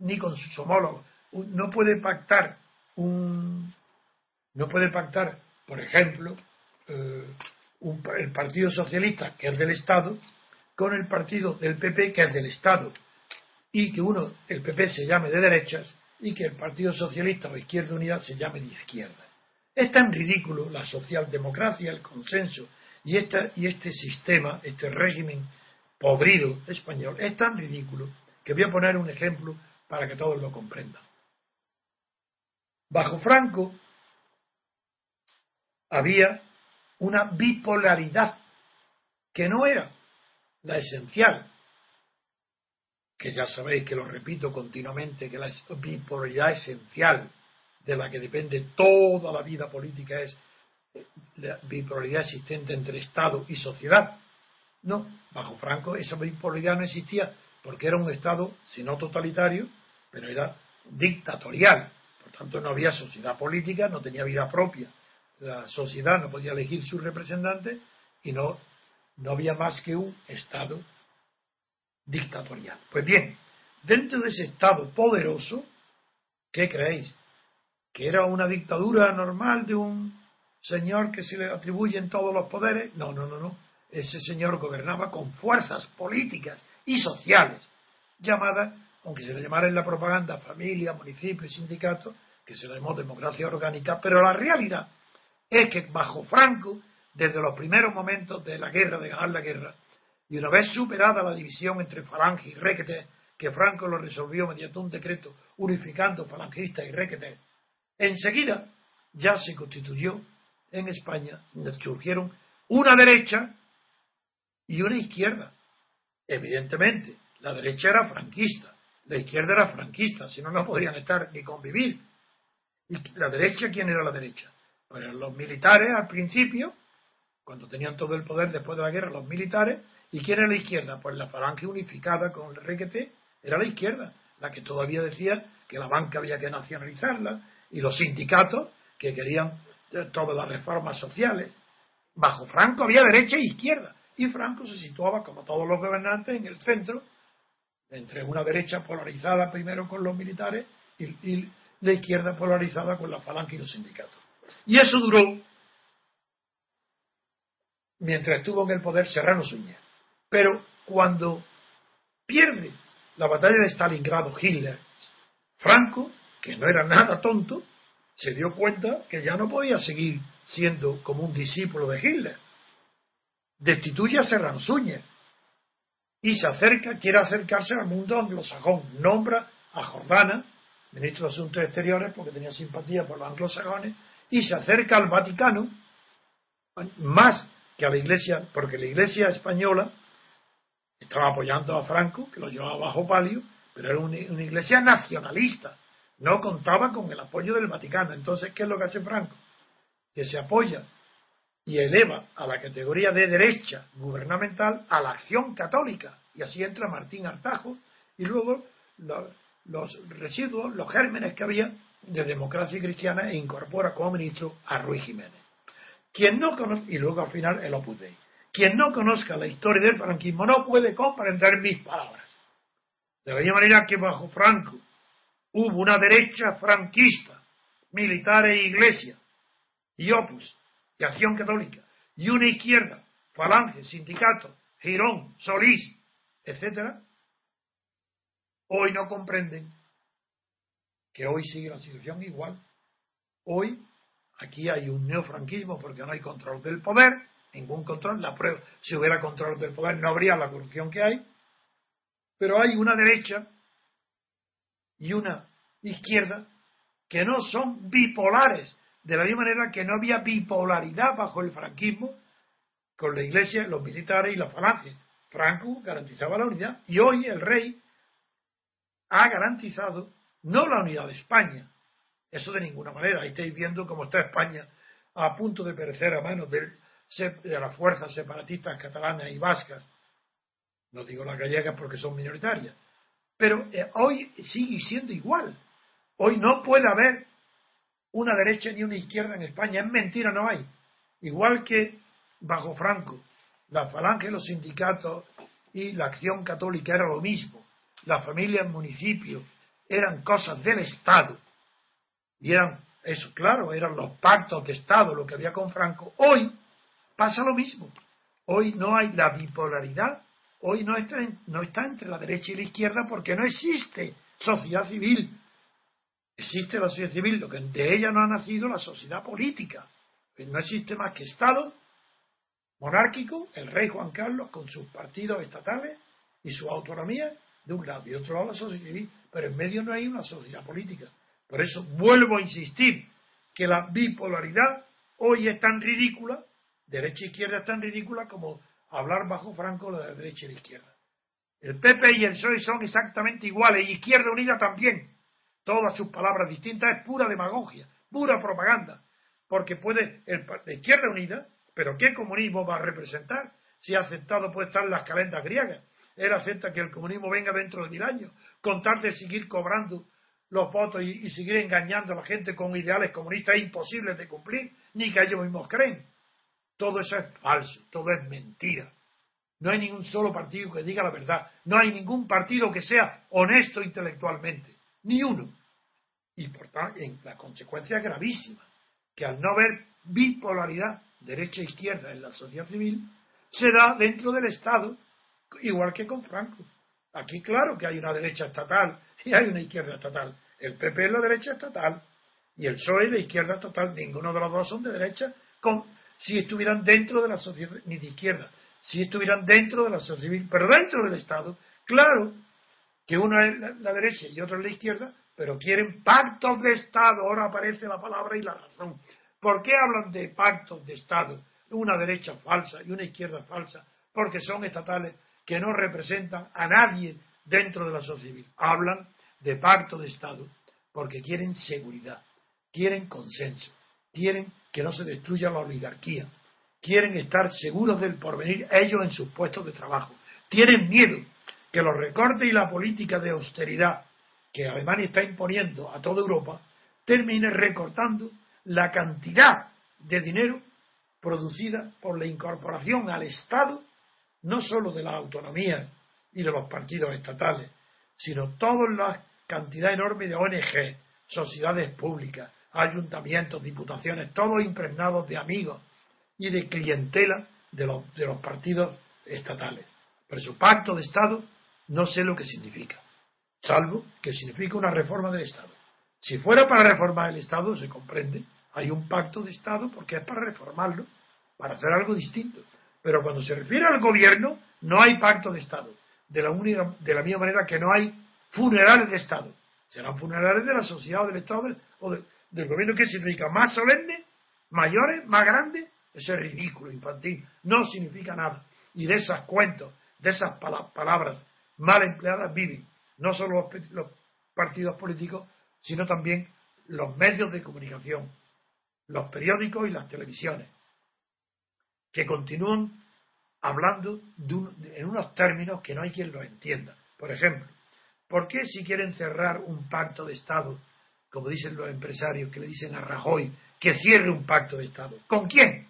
ni con sus homólogos. No puede pactar un, no puede pactar, por ejemplo, eh, el Partido Socialista, que es del Estado, con el partido del PP, que es del Estado, y que uno, el PP, se llame de derechas y que el Partido Socialista o Izquierda Unida se llame de izquierda. Es tan ridículo la socialdemocracia, el consenso y, y este sistema, este régimen podrido español, es tan ridículo que voy a poner un ejemplo para que todos lo comprendan. Bajo Franco había una bipolaridad que no era la esencial, que ya sabéis que lo repito continuamente, que la bipolaridad esencial de la que depende toda la vida política es la bipolaridad existente entre Estado y sociedad. No, bajo Franco esa bipolaridad no existía porque era un Estado, si no totalitario, pero era dictatorial. Por tanto, no había sociedad política, no tenía vida propia. La sociedad no podía elegir sus representantes y no no había más que un Estado dictatorial. Pues bien, dentro de ese Estado poderoso, ¿qué creéis? ¿Que era una dictadura normal de un señor que se le atribuyen todos los poderes? No, no, no, no. Ese señor gobernaba con fuerzas políticas y sociales, llamadas, aunque se le llamara en la propaganda familia, municipio y sindicato, que se le llamó democracia orgánica, pero la realidad es que bajo Franco desde los primeros momentos de la guerra, de ganar la guerra, y una vez superada la división entre Falange y Requete, que Franco lo resolvió mediante un decreto unificando falangistas y Requete, enseguida ya se constituyó en España, surgieron una derecha y una izquierda. Evidentemente, la derecha era franquista, la izquierda era franquista, si no, no podrían estar ni convivir. ¿Y la derecha quién era la derecha? Pues los militares al principio cuando tenían todo el poder después de la guerra los militares. ¿Y quién era la izquierda? Pues la falange unificada con el requete era la izquierda, la que todavía decía que la banca había que nacionalizarla y los sindicatos que querían todas las reformas sociales. Bajo Franco había derecha e izquierda y Franco se situaba, como todos los gobernantes, en el centro, entre una derecha polarizada primero con los militares y, y la izquierda polarizada con la falange y los sindicatos. Y eso duró mientras estuvo en el poder Serrano Suñer. Pero cuando pierde la batalla de Stalingrado Hitler, Franco, que no era nada tonto, se dio cuenta que ya no podía seguir siendo como un discípulo de Hitler. Destituye a Serrano Suñer y se acerca, quiere acercarse al mundo anglosajón. Nombra a Jordana, ministro de Asuntos Exteriores, porque tenía simpatía por los anglosajones, y se acerca al Vaticano, más que a la Iglesia, porque la Iglesia española estaba apoyando a Franco, que lo llevaba bajo palio, pero era una, iglesia nacionalista, no contaba con el apoyo del Vaticano. Entonces, ¿qué es lo que hace Franco? Que se apoya y eleva a la categoría de derecha gubernamental a la acción católica. Y así entra Martín Artajo y luego los residuos, los gérmenes que había de democracia cristiana e incorpora como ministro a Ruiz Jiménez. Quien no conozca, y luego al final el Opus Dei. Quien no conozca la historia del franquismo no puede comprender mis palabras. De la misma manera que bajo Franco hubo una derecha franquista, militar e iglesia, y Opus, y Acción Católica, y una izquierda, Falange, Sindicato, Girón, Solís, etc., hoy no comprenden que hoy sigue la situación igual. Hoy Aquí hay un neofranquismo porque no hay control del poder, ningún control. La prueba, si hubiera control del poder no habría la corrupción que hay. Pero hay una derecha y una izquierda que no son bipolares, de la misma manera que no había bipolaridad bajo el franquismo con la iglesia, los militares y la falange. Franco garantizaba la unidad y hoy el rey ha garantizado no la unidad de España, eso de ninguna manera. Ahí estáis viendo cómo está España a punto de perecer a manos de, de las fuerzas separatistas catalanas y vascas. No digo las gallegas porque son minoritarias. Pero eh, hoy sigue siendo igual. Hoy no puede haber una derecha ni una izquierda en España. Es mentira, no hay. Igual que bajo Franco, la falange, los sindicatos y la acción católica era lo mismo. Las familias, municipios, eran cosas del Estado. Y eran, eso claro, eran los pactos de Estado, lo que había con Franco. Hoy pasa lo mismo. Hoy no hay la bipolaridad. Hoy no está, no está entre la derecha y la izquierda porque no existe sociedad civil. Existe la sociedad civil, lo que de ella no ha nacido la sociedad política. No existe más que Estado monárquico, el rey Juan Carlos con sus partidos estatales y su autonomía de un lado y otro lado la sociedad civil, pero en medio no hay una sociedad política. Por eso vuelvo a insistir que la bipolaridad hoy es tan ridícula, derecha e izquierda es tan ridícula como hablar bajo Franco de la derecha y la izquierda. El PP y el PSOE son exactamente iguales y Izquierda Unida también. Todas sus palabras distintas es pura demagogia, pura propaganda, porque puede el, la Izquierda Unida pero ¿qué comunismo va a representar si ha aceptado puede estar las calendas griegas? Él acepta que el comunismo venga dentro de mil años, con tal de seguir cobrando los votos y, seguir engañando a la gente con ideales comunistas imposibles de cumplir, ni que ellos mismos creen. Todo eso es falso, todo es mentira. No hay ningún solo partido que diga la verdad. No hay ningún partido que sea honesto intelectualmente. Ni uno. Y por tanto, la consecuencia es gravísima. Que al no haber bipolaridad derecha e en la sociedad civil, se da dentro del Estado, igual que con Franco. Aquí claro que hay una derecha estatal y hay una izquierda estatal. El PP es la derecha estatal y el PSOE la izquierda estatal. Ninguno de los dos son de derecha si estuvieran dentro de la sociedad, ni de izquierda, si estuvieran dentro de la sociedad civil, pero dentro del Estado. Claro que uno es la derecha y otro es la izquierda, pero quieren pactos de Estado. Ahora aparece la palabra y la razón. ¿Por qué hablan de pactos de Estado? Una derecha falsa y una izquierda falsa, porque son estatales que no representan a nadie dentro de la sociedad civil. Hablan de pacto de Estado porque quieren seguridad, quieren consenso, quieren que no se destruya la oligarquía, quieren estar seguros del porvenir ellos en sus puestos de trabajo, tienen miedo que los recortes y la política de austeridad que Alemania está imponiendo a toda Europa termine recortando la cantidad de dinero producida por la incorporación al Estado, no sólo de las autonomías y de los partidos estatales, sino toda la cantidad enorme de ONG, sociedades públicas, ayuntamientos, diputaciones, todos impregnados de amigos y de clientela de los, de los partidos estatales. Por eso, pacto de Estado no sé lo que significa, salvo que significa una reforma del Estado. Si fuera para reformar el Estado, se comprende, hay un pacto de Estado porque es para reformarlo, para hacer algo distinto. Pero cuando se refiere al gobierno, no hay pacto de Estado. De la, única, de la misma manera que no hay funerales de Estado. Serán funerales de la sociedad o del Estado o del gobierno. ¿Qué significa? ¿Más solemne? ¿Mayores? ¿Más grandes? Eso es ridículo, infantil. No significa nada. Y de esas cuentos, de esas palabras mal empleadas viven no solo los partidos políticos, sino también los medios de comunicación, los periódicos y las televisiones, que continúan hablando en unos términos que no hay quien los entienda. Por ejemplo, ¿por qué si quieren cerrar un pacto de Estado, como dicen los empresarios que le dicen a Rajoy, que cierre un pacto de Estado? ¿Con quién?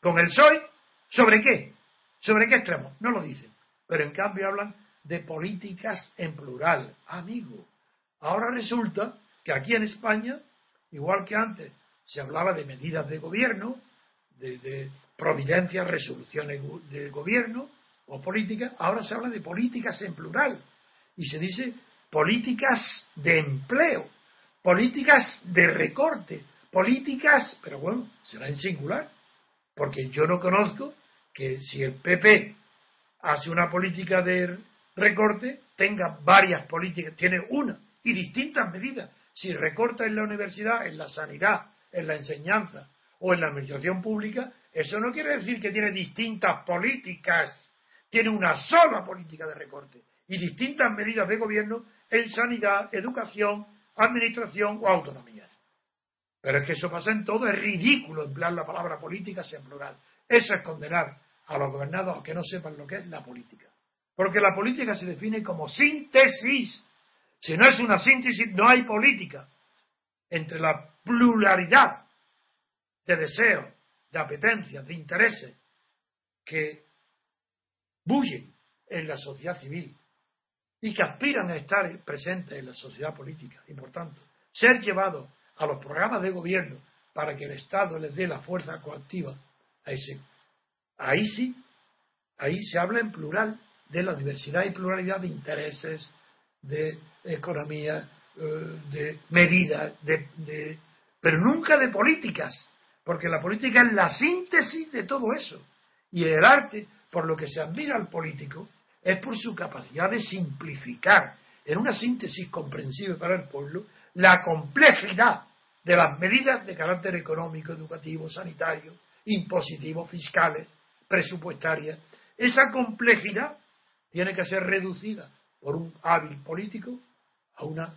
¿Con el PSOE? ¿Sobre qué? ¿Sobre qué extremo? No lo dicen. Pero en cambio hablan de políticas en plural. Amigo, ahora resulta que aquí en España, igual que antes, se hablaba de medidas de gobierno, de, providencias, resoluciones de gobierno o políticas, ahora se habla de políticas en plural y se dice políticas de empleo, políticas de recorte, políticas, pero bueno, será en singular, porque yo no conozco que si el PP hace una política de recorte, tenga varias políticas, tiene una y distintas medidas. Si recorta en la universidad, en la sanidad, en la enseñanza o en la administración pública, eso no quiere decir que tiene distintas políticas, tiene una sola política de recorte y distintas medidas de gobierno en sanidad, educación, administración o autonomías. Pero es que eso pasa en todo, es ridículo emplear la palabra política sea plural. Eso es condenar a los gobernados que no sepan lo que es la política. Porque la política se define como síntesis. Si no es una síntesis, no hay política. Entre la pluralidad de deseos, de apetencias, de intereses que bullen en la sociedad civil y que aspiran a estar presentes en la sociedad política y por tanto ser llevados a los programas de gobierno para que el Estado les dé la fuerza coactiva a ese. Ahí sí, ahí se habla en plural de la diversidad y pluralidad de intereses, de economía, eh, de medidas, de, pero nunca de políticas, porque la política es la síntesis de todo eso. Y el arte, por lo que se admira al político, es por su capacidad de simplificar en una síntesis comprensible para el pueblo la complejidad de las medidas de carácter económico, educativo, sanitario, impositivo, fiscales, presupuestarias. Esa complejidad tiene que ser reducida por un hábil político a una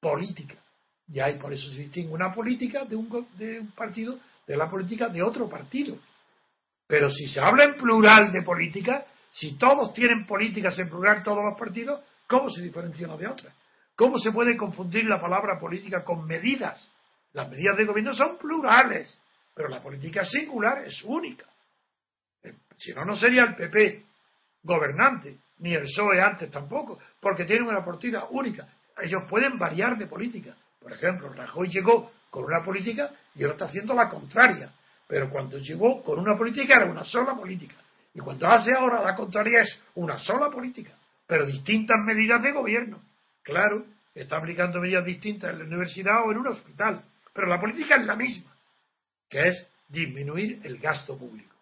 política. Y hay, por eso se distingue una política de un, de un partido de la política de otro partido. Pero si se habla en plural de política, si todos tienen políticas en plural, todos los partidos, ¿cómo se diferencia una de otra? ¿Cómo se puede confundir la palabra política con medidas? Las medidas de gobierno son plurales, pero la política singular es única. Eh, si no, no sería el PP gobernante, ni el PSOE antes tampoco, porque tienen una política única. Ellos pueden variar de política. Por ejemplo, Rajoy llegó con una política y ahora está haciendo la contraria. Pero cuando llegó con una política era una sola política. Y cuando hace ahora la contraria es una sola política, pero distintas medidas de gobierno. Claro, está aplicando medidas distintas en la universidad o en un hospital, pero la política es la misma, que es disminuir el gasto público.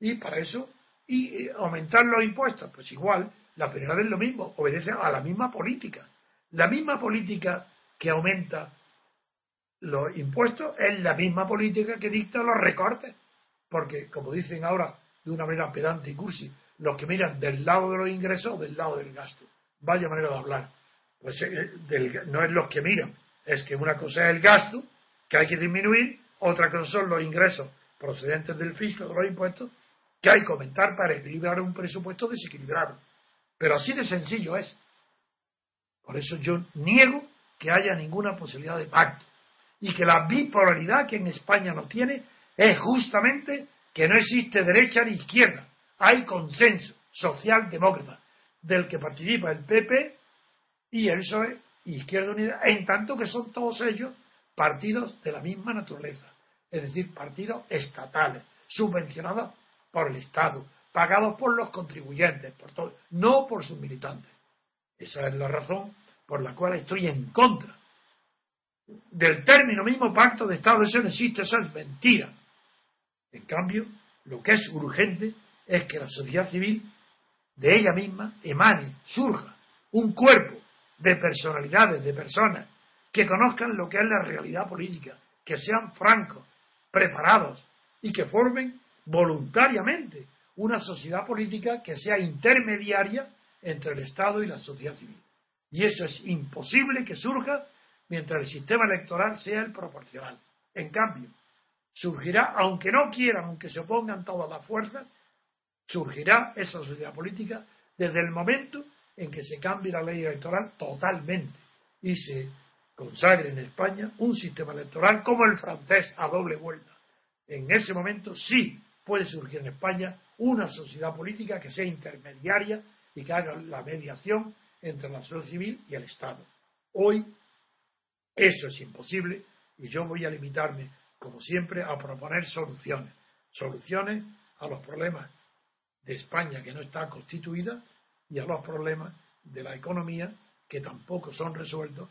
Y para eso, y eh, aumentar los impuestos, pues igual, la primera es lo mismo, obedece a la misma política. La misma política que aumenta los impuestos es la misma política que dicta los recortes. Porque, como dicen ahora de una manera pedante y cursi, los que miran del lado de los ingresos o del lado del gasto. Vaya manera de hablar. Pues eh, no es los que miran, es que una cosa es el gasto, que hay que disminuir, otra cosa son los ingresos procedentes del fisco, de los impuestos, que hay que aumentar para equilibrar un presupuesto desequilibrado. Pero así de sencillo es. Por eso yo niego que haya ninguna posibilidad de pacto. Y que la bipolaridad que en España no tiene es justamente que no existe derecha ni izquierda. Hay consenso social demócrata del que participa el PP y el PSOE Izquierda Unida, en tanto que son todos ellos partidos de la misma naturaleza, es decir, partidos estatales, subvencionados por el Estado, pagados por los contribuyentes, por todo, no por sus militantes. Esa es la razón por la cual estoy en contra del término mismo pacto de Estado. Eso no existe, eso es mentira. En cambio, lo que es urgente es que la sociedad civil de ella misma emane, surja un cuerpo de personalidades, de personas que conozcan lo que es la realidad política, que sean francos, preparados y que formen voluntariamente una sociedad política que sea intermediaria entre el Estado y la sociedad civil. Y eso es imposible que surja mientras el sistema electoral sea el proporcional. En cambio, surgirá, aunque no quieran, aunque se opongan todas las fuerzas, surgirá esa sociedad política desde el momento en que se cambie la ley electoral totalmente y se consagre en España un sistema electoral como el francés a doble vuelta. En ese momento sí puede surgir en España una sociedad política que sea intermediaria y que haga la mediación entre la sociedad civil y el Estado. Hoy eso es imposible y yo voy a limitarme, como siempre, a proponer soluciones. Soluciones a los problemas de España que no está constituida y a los problemas de la economía que tampoco son resueltos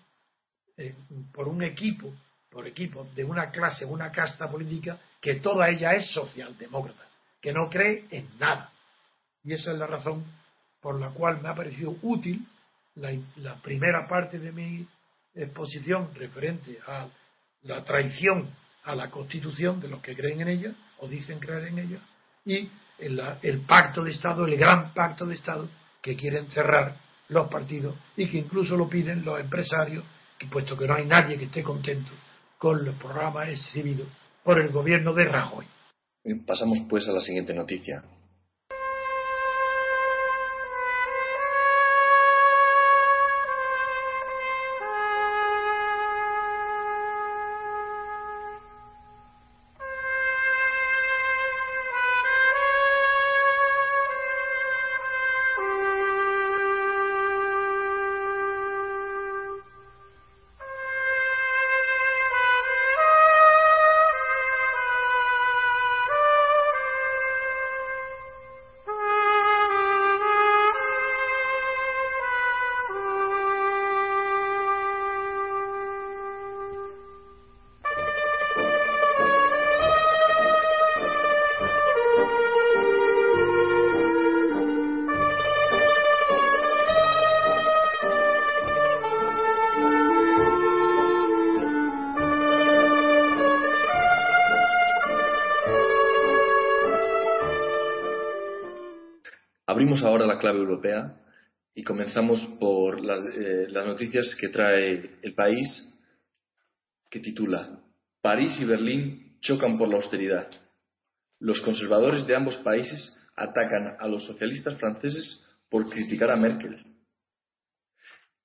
eh, por un equipo, por equipo de una clase, una casta política que toda ella es socialdemócrata, que no cree en nada. Y esa es la razón por la cual me ha parecido útil la primera parte de mi exposición referente a la traición a la Constitución de los que creen en ella o dicen creer en ella y el pacto de Estado, el gran pacto de Estado que quieren cerrar los partidos y que incluso lo piden los empresarios, que puesto que no hay nadie que esté contento con los programas exhibidos por el gobierno de Rajoy. Pasamos pues a la siguiente noticia. Abrimos ahora la clave europea y comenzamos por eh, las, noticias que trae el país, que titula París y Berlín chocan por la austeridad. Los conservadores de ambos países atacan a los socialistas franceses por criticar a Merkel.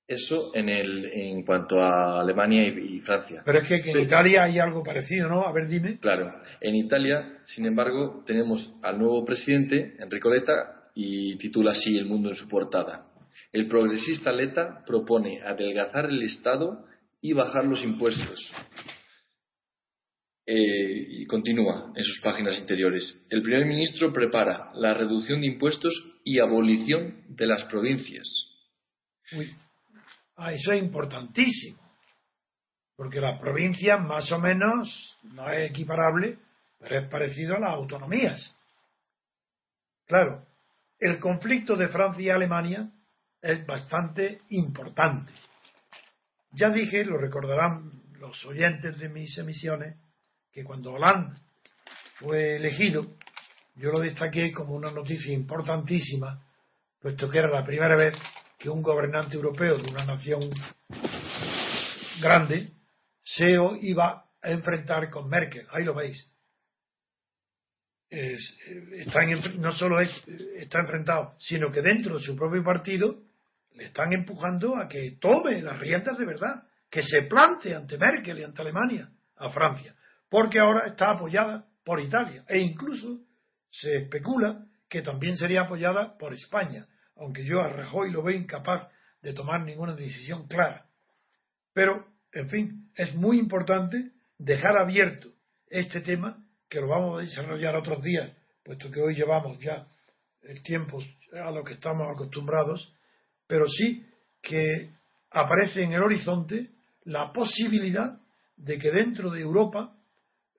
Eso en, el, en cuanto a Alemania y, Francia. Pero es que, en Italia hay algo parecido, ¿no? A ver, dime. Claro. En Italia, sin embargo, tenemos al nuevo presidente, Enrico Letta, y titula así El mundo en su portada. El progresista Leta propone adelgazar el Estado y bajar los impuestos. Eh, y continúa en sus páginas interiores. El primer ministro prepara la reducción de impuestos y abolición de las provincias. Uy, ah, eso es importantísimo, porque las provincias más o menos no es equiparable, pero es parecido a las autonomías. Claro, el conflicto de Francia y Alemania es bastante importante. Ya dije, lo recordarán los oyentes de mis emisiones, que cuando Hollande fue elegido, yo lo destaqué como una noticia importantísima, puesto que era la primera vez que un gobernante europeo de una nación grande se iba a enfrentar con Merkel. Ahí lo veis no solo está enfrentado, sino que dentro de su propio partido le están empujando a que tome las riendas de verdad, que se plante ante Merkel y ante Alemania a Francia, porque ahora está apoyada por Italia e incluso se especula que también sería apoyada por España, aunque yo a Rajoy lo veo incapaz de tomar ninguna decisión clara. Pero, en fin, es muy importante dejar abierto este tema que lo vamos a desarrollar otros días, puesto que hoy llevamos ya el tiempo a lo que estamos acostumbrados, pero sí que aparece en el horizonte la posibilidad de que dentro de Europa,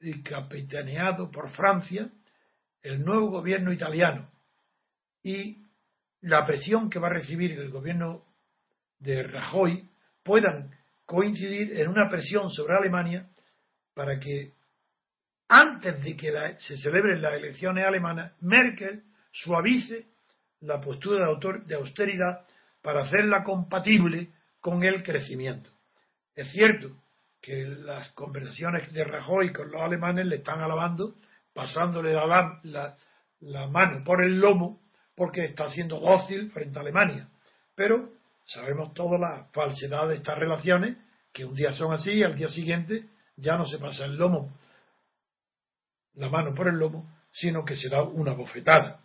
y capitaneado por Francia, el nuevo gobierno italiano y la presión que va a recibir el gobierno de Rajoy puedan coincidir en una presión sobre Alemania para que antes de que se celebren las elecciones alemanas, Merkel suavice la postura de austeridad para hacerla compatible con el crecimiento. Es cierto que las conversaciones de Rajoy con los alemanes le están alabando, pasándole la, la mano por el lomo, porque está siendo dócil frente a Alemania. Pero sabemos toda la falsedad de estas relaciones, que un día son así y al día siguiente ya no se pasa el lomo la mano por el lomo, sino que será una bofetada.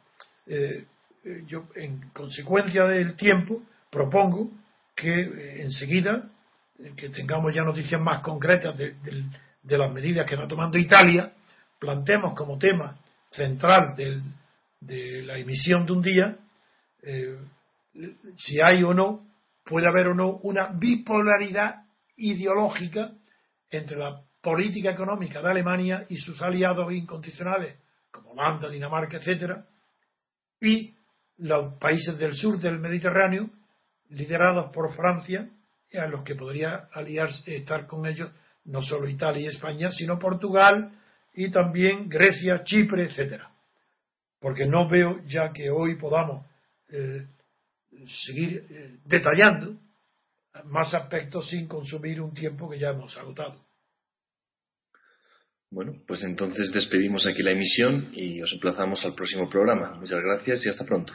Eh, eh, yo, en consecuencia del tiempo, propongo que eh, enseguida, que tengamos ya noticias más concretas de, las medidas que está tomando Italia, planteemos como tema central de la emisión de un día si hay o no, puede haber o no una bipolaridad ideológica entre la política económica de Alemania y sus aliados incondicionales, como Holanda, Dinamarca, etcétera, y los países del sur del Mediterráneo, liderados por Francia, a los que podría aliarse, estar con ellos no solo Italia y España, sino Portugal y también Grecia, Chipre, etcétera. Porque no veo ya que hoy podamos eh, seguir eh, detallando más aspectos sin consumir un tiempo que ya hemos agotado. Bueno, pues entonces despedimos aquí la emisión y os emplazamos al próximo programa. Muchas gracias y hasta pronto.